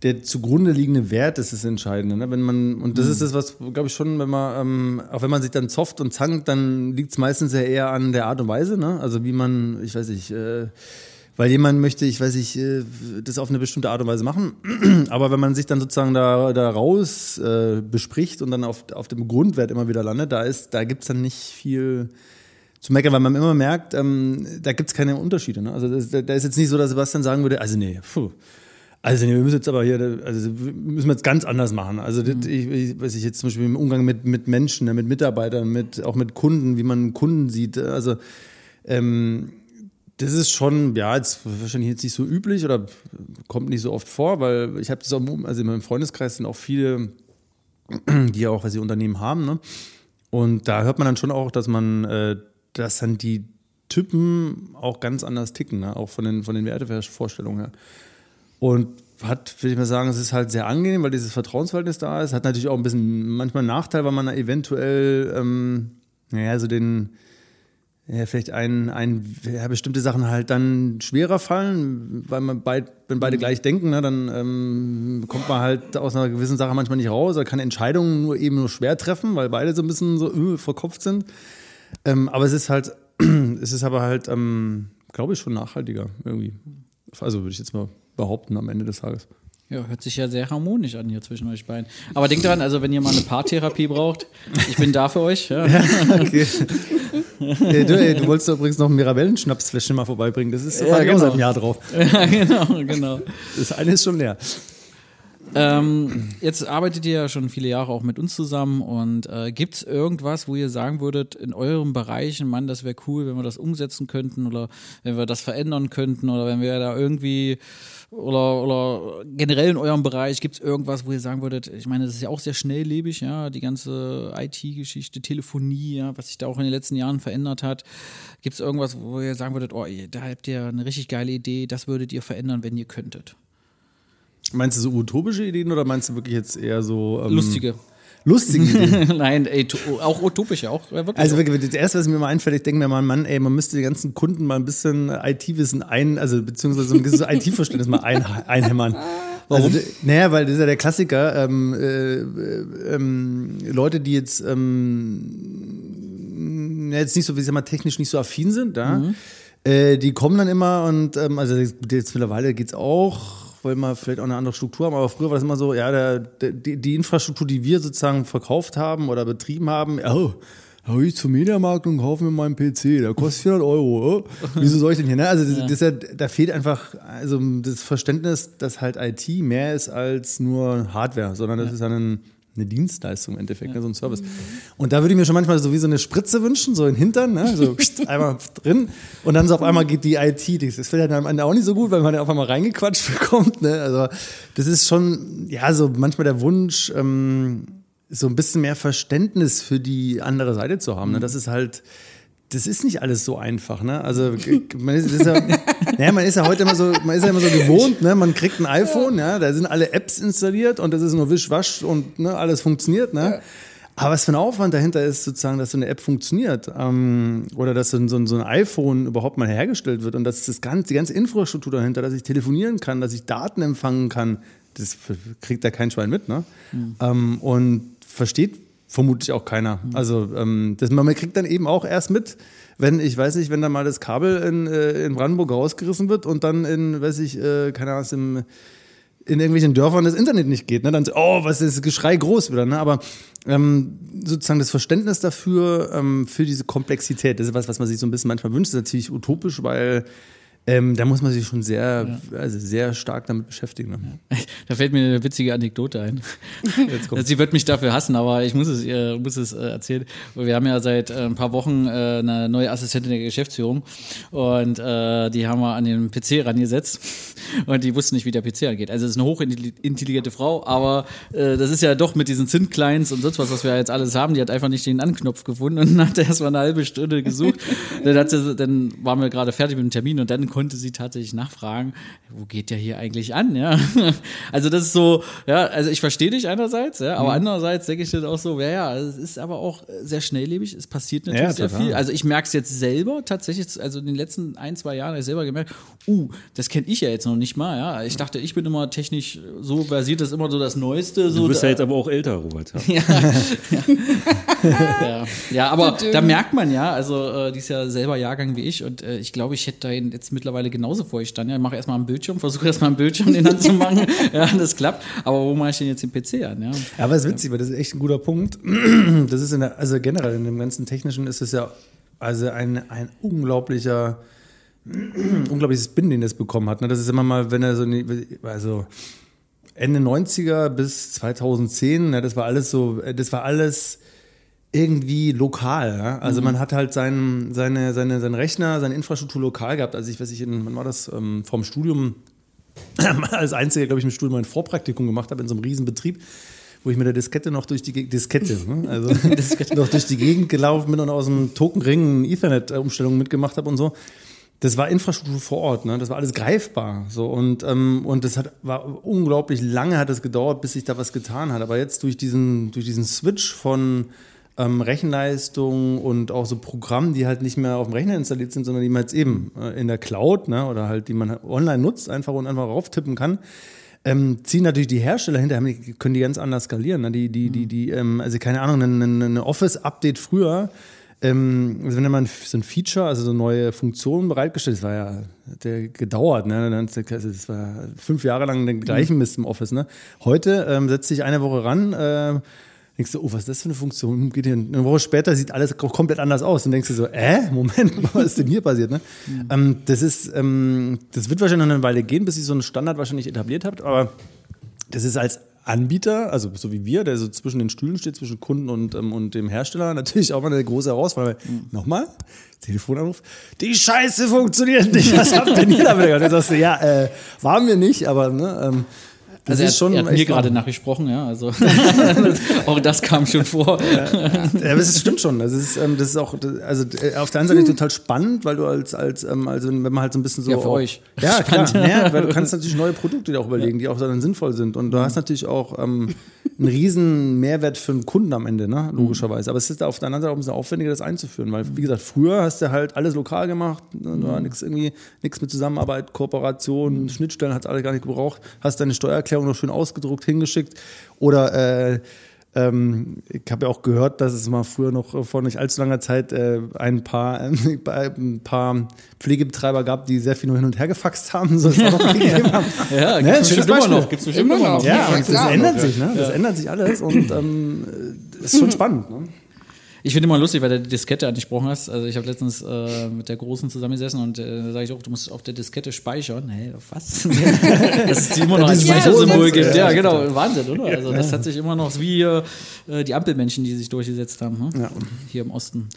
der zugrunde liegende Wert ist das Entscheidende. Ne? Wenn man, und das ist das, was, glaube ich, schon, wenn man, ähm, auch wenn man sich dann zofft und zankt, dann liegt es meistens ja eher an der Art und Weise, ne? Also wie man, ich weiß nicht, äh, weil jemand möchte, ich weiß nicht, äh, das auf eine bestimmte Art und Weise machen. *clears throat* Aber wenn man sich dann sozusagen da, da raus äh, bespricht und dann auf, auf dem Grundwert immer wieder landet, da, da gibt es dann nicht viel zu meckern, weil man immer merkt, ähm, da gibt es keine Unterschiede. Ne? Also das, da ist jetzt nicht so, dass Sebastian sagen würde, also nee, puh, also nee, wir müssen jetzt aber hier, also müssen wir jetzt ganz anders machen. Also das, ich, ich, weiß ich jetzt zum Beispiel im Umgang mit, mit Menschen, ne, mit Mitarbeitern, mit, auch mit Kunden, wie man Kunden sieht. Also ähm, das ist schon, ja, jetzt wahrscheinlich jetzt nicht so üblich oder kommt nicht so oft vor, weil ich habe das auch, also in meinem Freundeskreis sind auch viele, die ja auch, weil sie Unternehmen haben, ne? Und da hört man dann schon auch, dass man, äh, dass dann die Typen auch ganz anders ticken, ne? auch von den, von den Wertevorstellungen her. Und hat, würde ich mal sagen, es ist halt sehr angenehm, weil dieses Vertrauensverhältnis da ist. Hat natürlich auch ein bisschen manchmal einen Nachteil, weil man da eventuell, ähm, naja, so den, ja, vielleicht ein, ein ja, bestimmte Sachen halt dann schwerer fallen, weil man beid, wenn beide gleich denken, ne, dann ähm, kommt man halt aus einer gewissen Sache manchmal nicht raus oder kann Entscheidungen nur eben nur schwer treffen, weil beide so ein bisschen so äh, verkopft sind. Ähm, aber es ist halt, *clears throat* es ist aber halt, ähm, glaube ich, schon nachhaltiger irgendwie. Also würde ich jetzt mal behaupten am Ende des Tages. Ja, hört sich ja sehr harmonisch an hier zwischen euch beiden. Aber denkt dran, also wenn ihr mal eine Paartherapie braucht, ich bin da für euch. Ja. *laughs* ja okay. ey, du, ey, du, wolltest übrigens noch ein Mirabellen-Schnapsfläschchen mal vorbeibringen. Das ist ja, genau. seit einem Jahr drauf. *laughs* Ja, genau, genau. Das eine ist schon leer. Ähm, jetzt arbeitet ihr ja schon viele Jahre auch mit uns zusammen und äh, gibt es irgendwas, wo ihr sagen würdet, in eurem Bereich, Mann, das wäre cool, wenn wir das umsetzen könnten oder wenn wir das verändern könnten oder wenn wir da irgendwie oder, oder generell in eurem Bereich gibt es irgendwas, wo ihr sagen würdet, ich meine, das ist ja auch sehr schnelllebig, ja, die ganze IT-Geschichte, Telefonie, ja, was sich da auch in den letzten Jahren verändert hat. Gibt es irgendwas, wo ihr sagen würdet, oh, da habt ihr eine richtig geile Idee, das würdet ihr verändern, wenn ihr könntet? Meinst du so utopische Ideen oder meinst du wirklich jetzt eher so. Ähm, lustige. Lustige Ideen? *laughs* Nein, ey, auch utopische, auch wirklich. Also wirklich, das erste, was mir mal einfällt, ich denke mir mal, Mann, ey, man müsste die ganzen Kunden mal ein bisschen IT-Wissen ein, also beziehungsweise so ein gewisses IT-Verständnis mal ein, einhämmern. Warum? Also, naja, weil das ist ja der Klassiker. Ähm, äh, ähm, Leute, die jetzt, ähm, jetzt nicht so, wie ich sag mal, technisch nicht so affin sind, ja, mhm. äh, die kommen dann immer und, ähm, also jetzt mittlerweile geht's auch weil wir vielleicht auch eine andere Struktur haben. Aber früher war das immer so, ja, der, der, die, Infrastruktur, die wir sozusagen verkauft haben oder betrieben haben, oh, da gehe ich zum Mediamarkt und kaufe mir meinen PC, der kostet 400 Euro. Oh. Wieso soll ich denn hier? Ne? Also das, das, das, da fehlt einfach also das Verständnis, dass halt IT mehr ist als nur Hardware, sondern das ja. ist ein eine Dienstleistung im Endeffekt, ja. ne, so ein Service. Und da würde ich mir schon manchmal so wie so eine Spritze wünschen, so in den Hintern, ne, so *laughs* einmal drin und dann so auf einmal geht die IT. Das fällt dann am Ende auch nicht so gut, weil man ja auf einmal reingequatscht *laughs* bekommt. Ne? Also das ist schon, ja, so manchmal der Wunsch, ähm, so ein bisschen mehr Verständnis für die andere Seite zu haben. Ne? Das ist halt das ist nicht alles so einfach, ne? Also man ist, ist ja, *laughs* naja, man ist ja heute immer so, man ist ja immer so gewohnt, ne? Man kriegt ein iPhone, ja, da sind alle Apps installiert und das ist nur Wischwasch und ne, alles funktioniert, ne? Aber was für ein Aufwand dahinter ist, sozusagen, dass so eine App funktioniert ähm, oder dass so, so, so, ein iPhone überhaupt mal hergestellt wird und dass das ganze, die ganze Infrastruktur dahinter, dass ich telefonieren kann, dass ich Daten empfangen kann, das kriegt da kein Schwein mit, ne? Mhm. Ähm, und versteht vermutlich auch keiner. Mhm. Also ähm, das, man kriegt dann eben auch erst mit, wenn, ich weiß nicht, wenn da mal das Kabel in, äh, in Brandenburg rausgerissen wird und dann in, weiß ich, äh, keine Ahnung, im, in irgendwelchen Dörfern das Internet nicht geht. Ne? Dann, oh, was ist das Geschrei groß wieder. Ne? Aber ähm, sozusagen das Verständnis dafür, ähm, für diese Komplexität, das ist was, was man sich so ein bisschen manchmal wünscht, das ist natürlich utopisch, weil Ähm, da muss man sich schon sehr, ja. also sehr stark damit beschäftigen. Ne? *laughs* Da fällt mir eine witzige Anekdote ein. *laughs* Sie wird mich dafür hassen, aber ich muss es, äh, muss es äh, erzählen. Wir haben ja seit äh, ein paar Wochen äh, eine neue Assistentin der Geschäftsführung und äh, die haben wir an den PC rangesetzt *laughs* und die wussten nicht, wie der PC angeht. Also es ist eine hochintelligente Frau, aber äh, das ist ja doch mit diesen Zint-Clients und sonst was, was wir jetzt alles haben, die hat einfach nicht den Anknopf gefunden und hat erst mal eine halbe Stunde gesucht. dann, sie, dann waren wir gerade fertig mit dem Termin und dann konnte sie tatsächlich nachfragen, wo geht der hier eigentlich an, ja? *laughs* Also das ist so, ja, also ich verstehe dich einerseits, ja, aber mhm. andererseits denke ich dann auch so, ja, ja, es ist aber auch sehr schnelllebig, es passiert natürlich ja, sehr viel. Also ich merke es jetzt selber tatsächlich, also in den letzten ein, zwei Jahren habe ich selber gemerkt, uh, das kenne ich ja jetzt noch nicht mal, ja. Ich dachte, ich bin immer technisch so versiert, das ist immer so das Neueste. So du bist ja jetzt aber auch älter, Robert. Ja, ja. *laughs* ja. ja aber da merkt man ja, also äh, die ist ja selber Jahrgang wie ich und äh, ich glaube, ich hätte da jetzt mittlerweile genauso vor ich stand. Ja, ich mache erstmal einen Bildschirm, versuche erstmal einen Bildschirm den Hand zu machen. *laughs* ja, das klappt. Aber wo mache ich denn jetzt den PC an? Ja, aber es ist witzig, weil das ist echt ein guter Punkt. *clears throat* Das ist in der, also generell in dem ganzen Technischen ist es ja also ein, ein unglaublicher *clears throat* unglaubliches Spin, den das bekommen hat. Ne? Das ist immer mal, wenn er so, also Ende 90er bis 2010, ne, das war alles so, das war alles irgendwie lokal. Ja? Also mhm. man hat halt seinen, seine, seine, seinen Rechner, seine Infrastruktur lokal gehabt. Also ich weiß nicht, in, wann war das, ähm, vom Studium, *clears throat* als einziger, glaube ich, im Studium ein Vorpraktikum gemacht habe in so einem Riesenbetrieb wo ich mit der Diskette noch durch die Diskette, ne? also *laughs* noch durch die Gegend gelaufen bin und aus dem Tokenring Ethernet-Umstellung mitgemacht habe und so das war Infrastruktur vor Ort, ne? Das war alles greifbar. So und, ähm, und das hat, war unglaublich lange hat es gedauert, bis sich da was getan hat. Aber jetzt durch diesen, durch diesen Switch von ähm, Rechenleistung und auch so Programmen, die halt nicht mehr auf dem Rechner installiert sind, sondern die man jetzt eben äh, in der Cloud ne, oder halt die man online nutzt, einfach und einfach rauftippen kann. Ähm, ziehen natürlich die Hersteller hinterher, können die ganz anders skalieren. Ne? Die, die, die, die, ähm, also keine Ahnung, ein, ein Office-Update früher ähm, also wenn man so ein Feature, also so neue Funktionen bereitgestellt, das war ja der gedauert, ne? Das war fünf Jahre lang den gleichen Mist im Office. Ne? Heute ähm, setzt sich eine Woche ran, äh, denkst du, oh, was ist das für eine Funktion? Geht hier eine Woche später sieht alles komplett anders aus. Und denkst du so, äh, Moment, was ist denn hier passiert? Ne? Mhm. Ähm, das ist, ähm, das wird wahrscheinlich noch eine Weile gehen, bis ihr so einen Standard wahrscheinlich etabliert habt, aber das ist als Anbieter, also so wie wir, der so zwischen den Stühlen steht, zwischen Kunden und, ähm, und dem Hersteller, natürlich auch mal eine große Herausforderung. Mhm. Nochmal, Telefonanruf, die Scheiße funktioniert nicht, *laughs* was habt ihr denn hier damit? Und dann sagst du, ja, äh, waren wir nicht, aber ne, ähm, das also ist schon er hat mir gerade nachgesprochen, ja. Also *laughs* *laughs* auch das kam schon vor. Ja, ja das stimmt schon. Das ist, ähm, das ist auch, also äh, auf der einen Seite total spannend, weil du als, als ähm, also wenn man halt so ein bisschen so. Ja, für auch, euch. Ja, *laughs* klar. Ja, weil du kannst natürlich neue Produkte dir auch überlegen, die auch dann sinnvoll sind. Und du hast natürlich auch ähm, einen riesen Mehrwert für den Kunden am Ende, ne? logischerweise. Aber es ist auf der anderen Seite auch ein bisschen aufwendiger, das einzuführen, weil, wie gesagt, früher hast du halt alles lokal gemacht, ne? da war nichts irgendwie, nichts mit Zusammenarbeit, Kooperation, Schnittstellen hat alles gar nicht gebraucht, hast deine Steuererklärung noch schön ausgedruckt hingeschickt oder äh, ähm, ich habe ja auch gehört, dass es mal früher noch vor nicht allzu langer Zeit äh, ein, paar, äh, *laughs* ein paar Pflegebetreiber gab, die sehr viel nur hin und her gefaxt haben, so *laughs* noch gegeben haben. Ja, ne? gibt's bestimmt immer noch. Gibt's immer noch. Ja, das ändert sich, ne? Das ändert sich alles und ähm, ist schon spannend. Ne? Ich finde immer lustig, weil du die Diskette angesprochen hast. Also ich habe letztens äh, mit der Großen zusammengesessen und äh, da sage ich auch, du musst auf der Diskette speichern. Hey, was? *laughs* Dass es die immer noch ein Speichersymbol gibt. Ja, genau. Wahnsinn, oder? Also das hat sich immer noch wie äh, die Ampelmännchen, die sich durchgesetzt haben. Hm? Ja. Hier im Osten.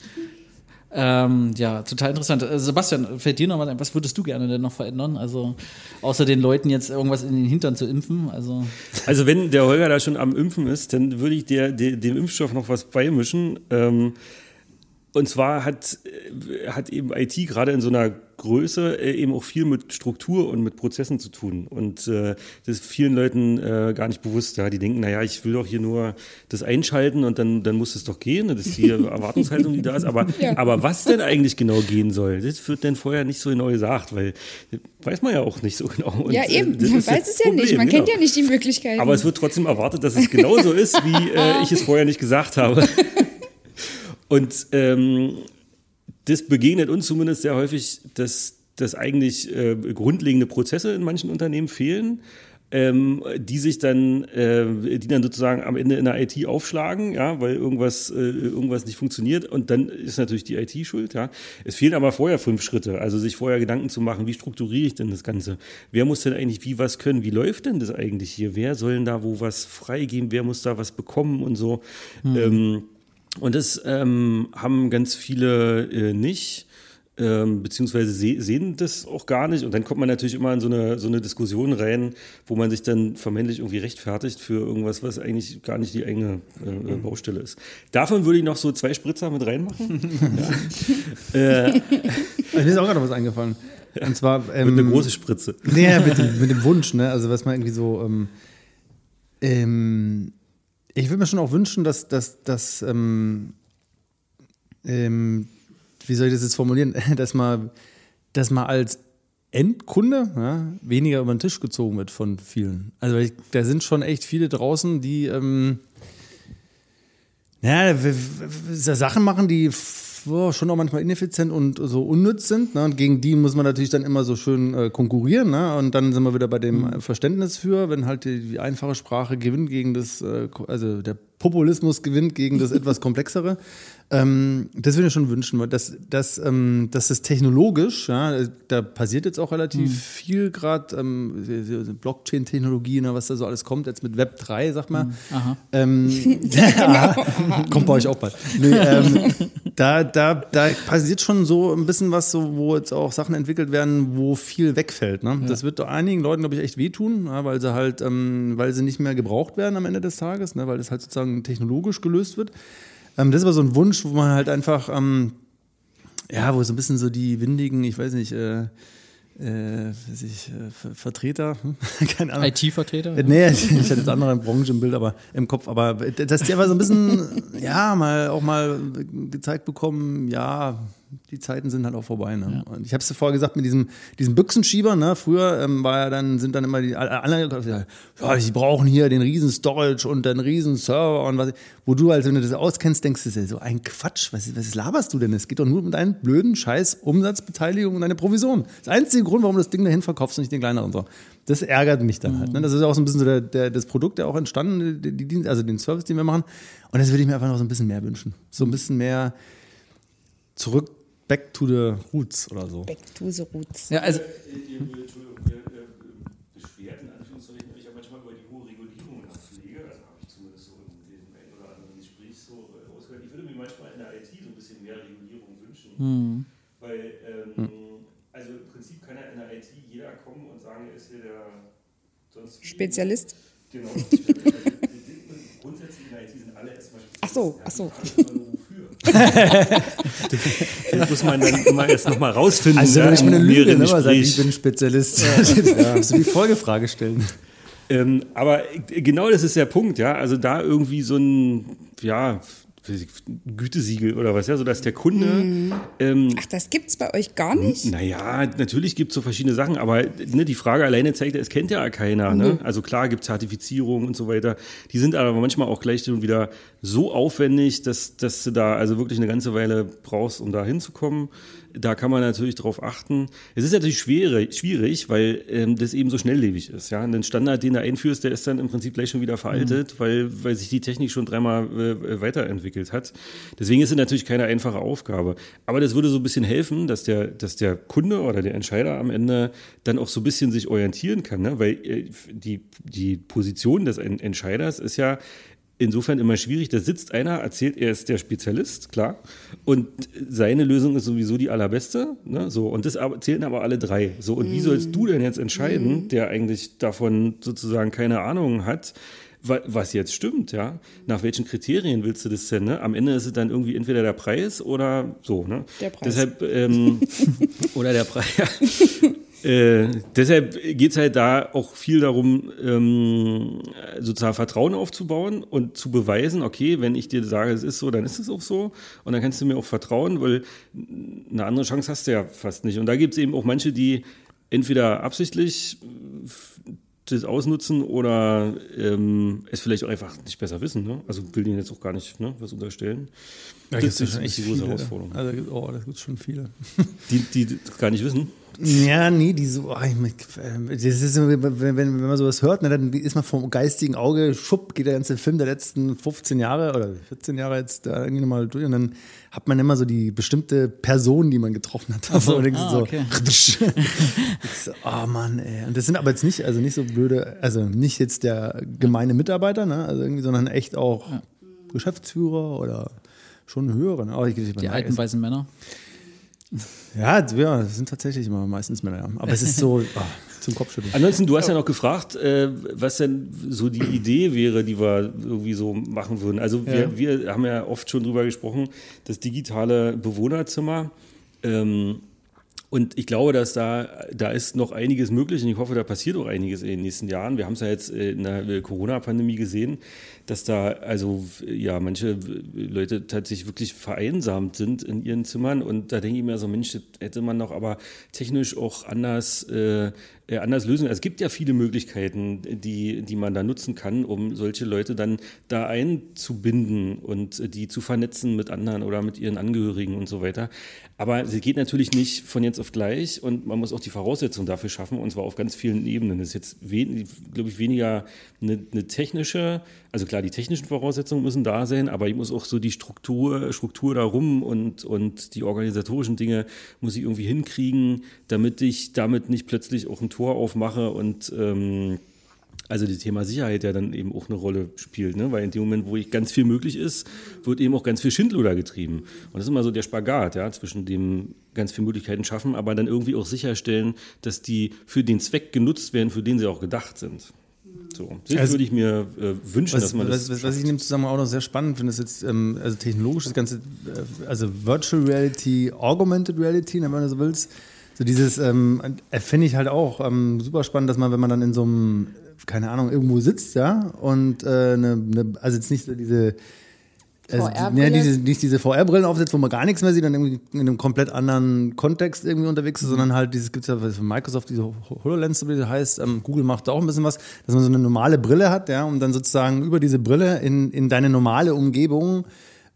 Ähm, ja, total interessant. Äh, Sebastian, fällt dir noch was ein? Was würdest du gerne denn noch verändern? Also, außer den Leuten jetzt irgendwas in den Hintern zu impfen? Also, also wenn der Holger da schon am Impfen ist, dann würde ich der, dem Impfstoff noch was beimischen. Ähm, und zwar hat, äh, hat eben IT gerade in so einer Größe äh, eben auch viel mit Struktur und mit Prozessen zu tun. Und äh, das ist vielen Leuten äh, gar nicht bewusst. Ja? Die denken, naja, ich will doch hier nur das einschalten und dann, dann muss es doch gehen. Das ist die *laughs* Erwartungshaltung, die da ist. Aber, ja. aber was denn eigentlich genau gehen soll, das wird dann vorher nicht so genau gesagt, weil weiß man ja auch nicht so genau. Und, ja, äh, eben, man weiß es ja Problem, nicht. Man genau. kennt ja nicht die Möglichkeiten. Aber es wird trotzdem erwartet, dass es genauso ist, wie äh, ich es vorher nicht gesagt habe. *laughs* Und ähm, das begegnet uns zumindest sehr häufig, dass, dass eigentlich äh, grundlegende Prozesse in manchen Unternehmen fehlen. ähm, die sich dann, äh, die dann sozusagen am Ende in der IT aufschlagen, ja, weil irgendwas, äh, irgendwas nicht funktioniert und dann ist natürlich die IT schuld, ja. Es fehlen aber vorher fünf Schritte, also sich vorher Gedanken zu machen, wie strukturiere ich denn das Ganze? Wer muss denn eigentlich wie was können? Wie läuft denn das eigentlich hier? Wer soll denn da wo was freigeben? Wer muss da was bekommen und so? Mhm. Ähm, und das ähm, haben ganz viele äh, nicht ähm, beziehungsweise se sehen das auch gar nicht. Und dann kommt man natürlich immer in so eine, so eine Diskussion rein, wo man sich dann vermeintlich irgendwie rechtfertigt für irgendwas, was eigentlich gar nicht die eigene äh, äh Baustelle ist. Davon würde ich noch so zwei Spritzer mit reinmachen. *laughs* ja. äh, mir ist auch gerade was eingefallen. Und zwar ähm, mit einer großen Spritze. Nee, mit, dem, mit dem Wunsch, ne? Also was man irgendwie so ähm, ähm, ich würde mir schon auch wünschen, dass, dass, dass ähm, ähm, wie soll ich das jetzt formulieren, *laughs* dass man, dass man als Endkunde ja, weniger über den Tisch gezogen wird von vielen. Also ich, da sind schon echt viele draußen, die ähm, ja, Sachen machen, die schon auch manchmal ineffizient und so unnütz sind. Ne? Und gegen die muss man natürlich dann immer so schön äh, konkurrieren. Ne? Und dann sind wir wieder bei dem mhm. Verständnis für, wenn halt die, die einfache Sprache gewinnt gegen das, äh, also der Populismus gewinnt gegen das *laughs* etwas komplexere. Ähm, das würde ich schon wünschen, dass, dass, ähm, dass das technologisch, ja, da passiert jetzt auch relativ mhm. viel gerade, ähm, Blockchain-Technologie, ne, was da so alles kommt, jetzt mit Web 3, sag mal. Mhm. Ähm, *laughs* *laughs* genau. kommt bei euch auch bald. Nee, ähm, da, da, da passiert schon so ein bisschen was, so, wo jetzt auch Sachen entwickelt werden, wo viel wegfällt. Ne? Ja. Das wird einigen Leuten, glaube ich, echt wehtun, ja, weil sie halt, ähm, weil sie nicht mehr gebraucht werden am Ende des Tages, ne, weil das halt sozusagen technologisch gelöst wird. Ähm, das ist aber so ein Wunsch, wo man halt einfach, ähm, ja, wo so ein bisschen so die windigen, ich weiß nicht, äh, äh, ich, äh, Vertreter, hm? *laughs* keine Ahnung. IT-Vertreter? Äh, nee, ich, ich hatte jetzt andere Branchen im Bild, aber im Kopf, aber dass die einfach so ein bisschen, *laughs* ja, mal auch mal gezeigt bekommen, ja, die Zeiten sind halt auch vorbei. Ne? Ja. Und ich habe es vorher gesagt mit diesem, diesem Büchsenschieber. Ne? Früher ähm, war ja dann, sind dann immer die alle, ja, sie brauchen hier den riesen Storage und den riesen Server und was. Wo du halt, wenn du das auskennst, denkst du, das ist ja so ein Quatsch. Was, was laberst du denn? Es geht doch nur um deinen blöden Scheiß Umsatzbeteiligung und deine Provision. Das einzige Grund, warum du das Ding dahin verkaufst und nicht den kleineren so. Das ärgert mich dann halt. Ne? Das ist auch so ein bisschen so der, der, das Produkt, der auch entstanden, die, die, also den Service, den wir machen. Und das würde ich mir einfach noch so ein bisschen mehr wünschen. So ein bisschen mehr zurück Back to the Roots oder so. Back to the Roots. Ja, also. Beschwerden, Anführungszeichen, ich habe manchmal über die hohe Regulierung in der Pflege, also habe ich zumindest so in dem einen oder anderen Gespräch so rausgehört. Ich würde mir manchmal in der IT so ein bisschen mehr Regulierung wünschen, hm. weil, ähm, hm. also im Prinzip kann ja in der IT jeder kommen und sagen, er ist hier der sonst Spezialist. Genau. *laughs* Grundsätzlich in der IT sind alle erstmal Spezialisten. Ach so, ach so. Das muss man dann immer erst nochmal rausfinden. Also, wenn ich mir eine Lüge ne, sagen, ich bin Spezialist. Ja. *laughs* Du die Folgefrage stellen. Ähm, aber genau das ist der Punkt, ja. Also da irgendwie so ein, ja, Gütesiegel oder was, ja, sodass der Kunde. Mhm. Ähm, Ach, das gibt es bei euch gar nicht? Naja, natürlich gibt es so verschiedene Sachen, aber ne, die Frage alleine zeigt ja, es kennt ja keiner. Ne? Mhm. Also klar gibt es Zertifizierungen und so weiter. Die sind aber manchmal auch gleich wieder so aufwendig, dass, dass du da also wirklich eine ganze Weile brauchst, um da hinzukommen da kann man natürlich darauf achten. Es ist natürlich schwierig, schwierig weil ähm, das eben so schnelllebig ist. Ja? Und den Standard, den du einführst, der ist dann im Prinzip gleich schon wieder veraltet, mhm. weil, weil sich die Technik schon dreimal äh, weiterentwickelt hat. Deswegen ist es natürlich keine einfache Aufgabe. Aber das würde so ein bisschen helfen, dass der, dass der Kunde oder der Entscheider am Ende dann auch so ein bisschen sich orientieren kann. Ne? Weil äh, die, die Position des Entscheiders ist ja, insofern immer schwierig. Da sitzt einer, erzählt, er ist der Spezialist, klar. Und seine Lösung ist sowieso die allerbeste. Ne? So, und das zählen aber alle drei. So, und mm. wie sollst du denn jetzt entscheiden, mm. der eigentlich davon sozusagen keine Ahnung hat, was jetzt stimmt, ja? Nach welchen Kriterien willst du das denn? Ne? Am Ende ist es dann irgendwie entweder der Preis oder so, ne? Der Preis. Deshalb, ähm, *laughs* oder der Preis. *laughs* Äh, deshalb geht es halt da auch viel darum, ähm, sozusagen Vertrauen aufzubauen und zu beweisen, okay, wenn ich dir sage, es ist so, dann ist es auch so. Und dann kannst du mir auch vertrauen, weil eine andere Chance hast du ja fast nicht. Und da gibt es eben auch manche, die entweder absichtlich das ausnutzen oder ähm, es vielleicht auch einfach nicht besser wissen. Ne? Also will ihnen jetzt auch gar nicht ne, was unterstellen. Ja, das ist, die große Herausforderung. Also, oh, das gibt schon viele. Die, die gar nicht wissen. Ja, nee, die so, oh, das ist, wenn, wenn, wenn man sowas hört, ne, dann ist man vom geistigen Auge, schupp, geht der ganze Film der letzten 15 Jahre oder 14 Jahre jetzt da irgendwie nochmal durch und dann hat man immer so die bestimmte Person, die man getroffen hat. Ach so, und ah, so, okay. so, oh Mann, ey. Und das sind aber jetzt nicht, also nicht so blöde, also nicht jetzt der gemeine Mitarbeiter, ne, also irgendwie, sondern echt auch Geschäftsführer oder schon höhere. Ne? Oh, ich, ich, Die alten weißen Männer. Ja, ja, das sind tatsächlich immer meistens Männer. Ja. Aber es ist so *laughs* ah, zum Kopfschütteln. Ansonsten, du hast ja noch gefragt, äh, was denn so die Idee wäre, die wir irgendwie so machen würden. Also wir, wir haben ja oft schon drüber gesprochen, das digitale Bewohnerzimmer. Ähm, und ich glaube, dass da, da ist noch einiges möglich und ich hoffe, da passiert auch einiges in den nächsten Jahren. Wir haben es ja jetzt in der äh, Corona-Pandemie gesehen, dass da also ja manche Leute tatsächlich wirklich vereinsamt sind in ihren Zimmern und da denke ich mir so, Mensch, das hätte man doch aber technisch auch anders, äh, äh, anders lösen. Es gibt ja viele Möglichkeiten, die, die man da nutzen kann, um solche Leute dann da einzubinden und äh, die zu vernetzen mit anderen oder mit ihren Angehörigen und so weiter. Aber es geht natürlich nicht von jetzt auf gleich und man muss auch die Voraussetzungen dafür schaffen und zwar auf ganz vielen Ebenen. Das ist jetzt, glaube ich, weniger eine, eine technische, also klar, die technischen Voraussetzungen müssen da sein, aber ich muss auch so die Struktur, Struktur darum und, und die organisatorischen Dinge muss ich irgendwie hinkriegen, damit ich damit nicht plötzlich auch ein Tor aufmache und ähm, also das Thema Sicherheit ja dann eben auch eine Rolle spielt, ne? weil in dem Moment, wo ganz viel möglich ist, wird eben auch ganz viel Schindluder getrieben. Und das ist immer so der Spagat, ja, zwischen dem ganz viele Möglichkeiten schaffen, aber dann irgendwie auch sicherstellen, dass die für den Zweck genutzt werden, für den sie auch gedacht sind. So, das Also- würde ich mir äh, wünschen, Was, dass man das. was, was, ich in dem Zusammenhang auch noch sehr spannend finde, ist jetzt, ähm, also technologisch das Ganze, äh, also Virtual Reality, Augmented Reality, wenn man so willst. So dieses, ähm, äh, finde ich halt auch ähm, super spannend, dass man, wenn man dann in so einem, keine Ahnung, irgendwo sitzt, ja, und äh, eine, eine, also jetzt nicht so diese, also, ja, diese, nicht diese VR-Brillen aufsetzt, wo man gar nichts mehr sieht und irgendwie in einem komplett anderen Kontext irgendwie unterwegs ist, sondern halt dieses, gibt es ja von Microsoft, diese HoloLens, wie das heißt, ähm, Google macht da auch ein bisschen was, dass man so eine normale Brille hat, ja, und dann sozusagen über diese Brille in, in deine normale Umgebung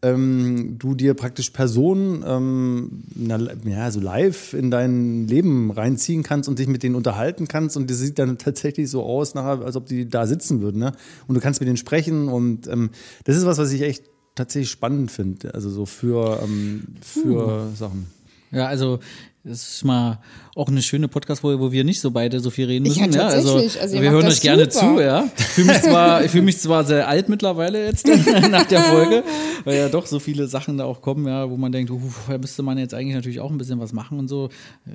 ähm, du dir praktisch Personen ähm, na, ja, so live in dein Leben reinziehen kannst und dich mit denen unterhalten kannst und das sieht dann tatsächlich so aus, nachher, als ob die da sitzen würden. Ne? Und du kannst mit denen sprechen und ähm, das ist was, was ich echt tatsächlich spannend finde, also so für, ähm, für Sachen. Ja, also das ist mal auch eine schöne Podcast-Folge, wo wir nicht so beide so viel reden Ja, müssen. also, tatsächlich. Also ihr wir hören euch gerne super. zu, ja. Ich fühle mich zwar, *laughs* ich fühle mich zwar sehr alt mittlerweile jetzt *laughs* nach der Folge, weil ja doch so viele Sachen da auch kommen, ja, wo man denkt, uh, da müsste man jetzt eigentlich natürlich auch ein bisschen was machen und so.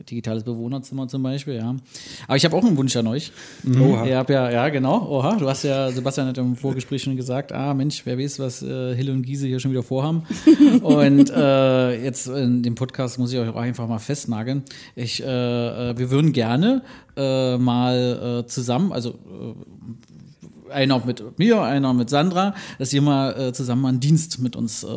Digitales Bewohnerzimmer zum Beispiel, ja. Aber ich habe auch einen Wunsch an euch. Oha. Ihr habt ja, ja, genau. Oha, du hast ja, Sebastian hat im Vorgespräch schon gesagt, ah Mensch, wer weiß, was äh, Hille und Giese hier schon wieder vorhaben. *laughs* und äh, jetzt in dem Podcast muss ich euch auch einfach mal festnageln. Ich, äh, wir würden gerne äh, mal äh, zusammen, also äh, einer mit mir, einer mit Sandra, dass ihr mal äh, zusammen mal einen Dienst mit uns äh,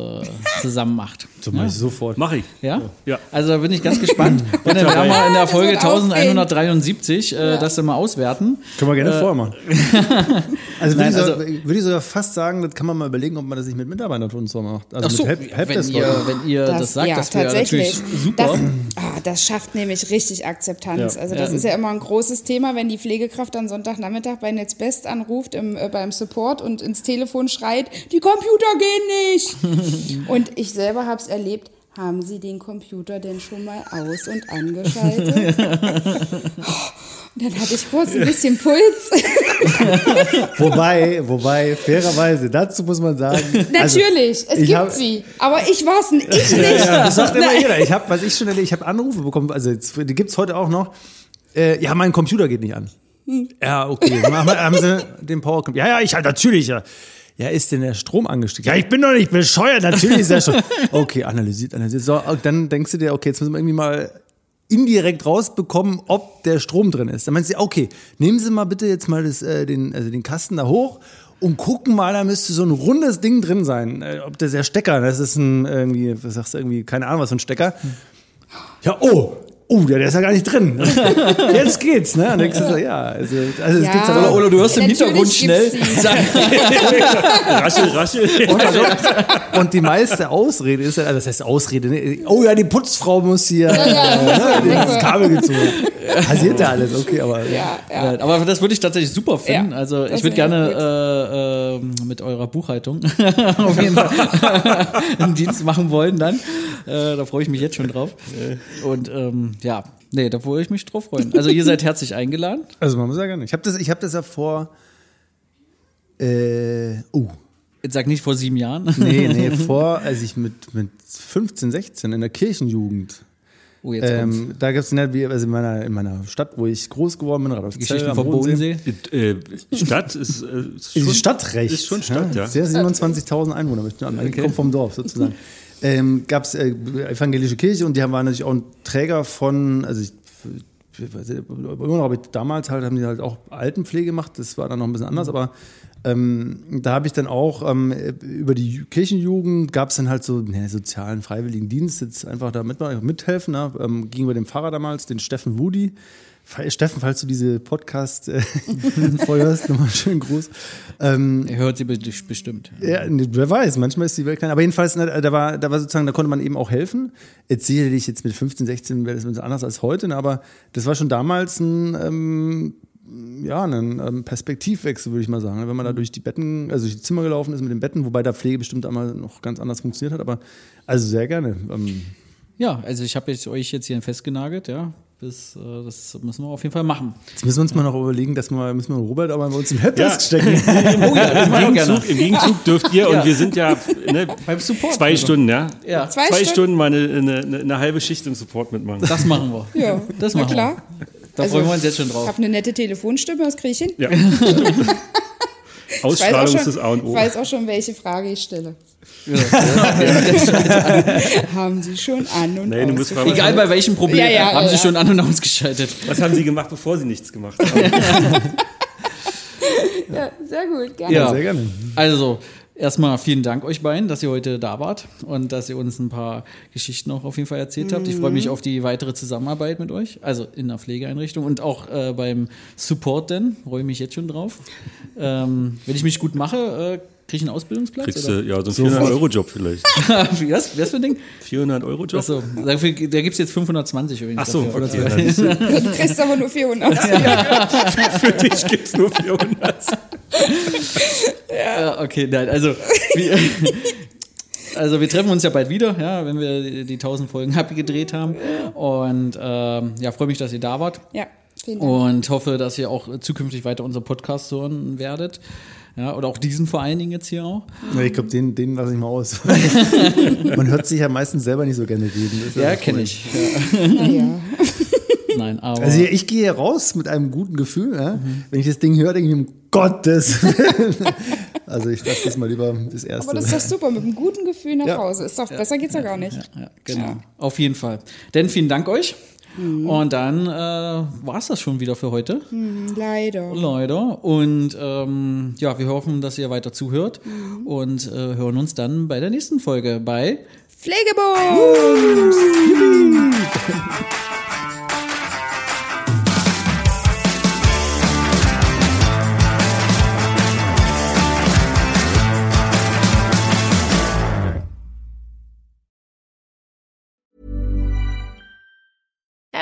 zusammen macht. *laughs* Zum ja? Beispiel sofort. Mache ich. Ja? Ja. Also da bin ich ganz gespannt. *laughs* Wenn wir werden mal in der Das Folge wird aufgehen. 1173 äh, das dann mal auswerten. Können wir gerne vorher machen. *laughs* also, würde, Nein, ich so, also- würde ich sogar fast sagen, das kann man mal überlegen, ob man das nicht mit Mitarbeitern von uns so macht. Also so, mit Help, wenn, Helpdesk ihr, wenn ihr das, sagt, das wäre natürlich super. Das, ah, das schafft nämlich richtig Akzeptanz. Ja. Also das Ja. ist ja immer ein großes Thema, wenn die Pflegekraft am Sonntagnachmittag bei Netzbest anruft im, äh, beim Support und ins Telefon schreit, die Computer gehen nicht. *laughs* und ich selber habe es erlebt. Haben Sie den Computer denn schon mal aus und angeschaltet? *laughs* Und dann hatte ich kurz ein bisschen Puls. *laughs* Wobei, wobei, fairerweise, dazu muss man sagen. also, Natürlich, es ich gibt hab- sie. Aber ich war es nicht. Ich nicht. Ja, das sagt immer jeder. Ich habe, was ich schon erlebt, ich habe Anrufe bekommen, also die gibt's heute auch noch. Äh, ja, mein Computer geht nicht an. Ja, okay. Haben Sie den Power Ja, ja, ich halt natürlich. Ja. Ja, ist denn der Strom angestiegen? Ja, ich bin doch nicht bescheuert, natürlich ist der Strom. Okay, analysiert, analysiert. So, dann denkst du dir, okay, jetzt müssen wir irgendwie mal indirekt rausbekommen, ob der Strom drin ist. Dann meinst du, okay, nehmen Sie mal bitte jetzt mal das, äh, den, also den Kasten da hoch und gucken mal, da müsste so ein rundes Ding drin sein. Äh, ob das der Stecker, das ist ein irgendwie, was sagst du, irgendwie, keine Ahnung, was für ein Stecker. Ja, oh, oh, der, der ist ja gar nicht drin. *laughs* Jetzt geht's, ne? Und denkst du so, ja, also, also es Ja. gibt's Oder, aber oder du hörst im Hintergrund schnell *laughs* sagen, *laughs* Raschel, raschel. Und, also, und die meiste Ausrede ist ja, also das heißt Ausrede, ne? oh ja, die Putzfrau muss hier äh, ne, das Kabel gezogen. Passiert ja alles, okay, aber Ja, ja. Ja, aber das würde ich tatsächlich super finden. Ja, also ich würde gerne äh, äh, mit eurer Buchhaltung auf jeden Fall einen Dienst machen wollen dann. Äh, da freue ich mich jetzt schon drauf. Und ähm, ja, nee, da würde ich mich drauf freuen. Also ihr seid *laughs* herzlich eingeladen. Also man muss ja gar nicht. Ich habe das, ich hab das ja vor. Äh, oh. Jetzt sag nicht vor sieben Jahren. Nee, nee, *laughs* vor, als ich mit, mit 15, 16 in der Kirchenjugend. Oh, jetzt. Ähm, da gab es also in meiner, in meiner Stadt, wo ich groß geworden bin, Radolf Geschichten vom Bodensee. Äh, Stadt ist, äh, ist Ist schon, Stadtrecht. Ist schon Stadt, ja. Sehr 27.000 Einwohner. Ich bin an- Ich komme vom Dorf sozusagen. *laughs* ähm, Gab es äh, evangelische Kirche und die haben, waren natürlich auch ein Träger von, also ich, ich weiß nicht, immer noch, aber damals halt haben die halt auch Altenpflege gemacht. Das war dann noch ein bisschen anders, aber ähm, da habe ich dann auch ähm, über die Ju- Kirchenjugend gab es dann halt so ne, sozialen freiwilligen Dienst, jetzt einfach da mit, mithelfen. Ne? Ähm, gegenüber dem Pfarrer damals, den Steffen Wudi. Fe- Steffen, falls du diese Podcast-Folge *laughs* hörst, nochmal schön groß. Ähm, Er hört sie be- bestimmt. ja, nee, wer weiß, manchmal ist die Welt klein. Aber jedenfalls, ne, da war, da war sozusagen, da konnte man eben auch helfen. Jetzt sicherlich jetzt mit 15, 16 wäre das ein bisschen anders als heute, ne, aber das war schon damals ein, ähm, ja, ein ähm, Perspektivwechsel, würde ich mal sagen. ne, Wenn man da durch die Betten, also durch die Zimmer gelaufen ist mit den Betten, wobei da Pflege bestimmt einmal noch ganz anders funktioniert hat, aber also sehr gerne. Ähm, Ja, also ich habe jetzt euch jetzt hier festgenagelt, ja. Das, äh, das müssen wir auf jeden Fall machen. jetzt müssen wir uns mal noch überlegen, dass wir, müssen wir Robert aber bei uns im Helpdesk Ja. stecken. *laughs* Oh ja, das Im gerne. Gegenzug, Im Gegenzug dürft ihr, Ja. und wir sind ja ne, *laughs* Beim Support. zwei Stunden, ja? Ja, Zwei Zwei Stunden? Stunden mal eine, eine, eine, halbe Schicht im Support mitmachen. das machen wir. Ja, Das na machen klar. wir. Da Also, freuen wir uns jetzt schon Ich drauf. habe eine nette Telefonstimme, das kriege ich hin. Ja. *laughs* *laughs* Ich weiß, auch Ausstrahlung ist schon, das A und ich O. weiß auch schon, welche Frage ich stelle. *laughs* Haben Sie schon an und musst ausgeschaltet? Egal bei welchem Problem, Ja, ja, haben ja, sie schon an- und ausgeschaltet. Was haben Sie gemacht, bevor Sie nichts gemacht haben? *laughs* Ja, sehr gut, gerne. Ja, Sehr gerne. Also, erstmal vielen Dank euch beiden, dass ihr heute da wart und dass ihr uns ein paar Geschichten auch auf jeden Fall erzählt habt. Ich freue mich auf die weitere Zusammenarbeit mit euch, also in der Pflegeeinrichtung und auch äh, beim Support denn. Freue mich jetzt schon drauf. Ähm, wenn ich mich gut mache, äh, kriege ich einen Ausbildungsplatz? Kriegst du, ja, so einen 400-Euro-Job vielleicht. *laughs* Was? Was für ein Ding? 400-Euro-Job? Achso, da gibt es jetzt 520 übrigens. Ach so, dafür. okay. *laughs* Du kriegst aber nur 400. *laughs* Für dich gibt es nur 400. *laughs* Ja, okay, nein, also wir, *laughs* also wir treffen uns ja bald wieder, ja, wenn wir die, die 1000 Folgen abgedreht haben. Und ähm, ja, freue mich, dass ihr da wart Ja, vielen Dank. und hoffe, dass ihr auch zukünftig weiter unseren Podcast hören werdet. Ja, oder auch diesen vor allen Dingen jetzt hier auch. Ja, Ich glaube, den, den lasse ich mal aus. *laughs* Man hört sich ja meistens selber nicht so gerne reden. Ja, kenne ich. Ja. Naja. Nein, aber Also ich gehe hier raus mit einem guten Gefühl. Ja? Wenn ich das Ding höre, denke ich, Gottes Willen. *laughs* Also ich lasse das mal lieber das erste. Aber das ist doch super, mit einem guten Gefühl nach Ja. Hause. Ist doch, besser geht's ja gar nicht. ja, genau. Ja. Auf jeden Fall. Denn vielen Dank euch. Und dann äh, war es das schon wieder für heute. Leider. Leider. Und ähm, ja, wir hoffen, dass ihr weiter zuhört und äh, hören uns dann bei der nächsten Folge bei Pflegebund! *laughs*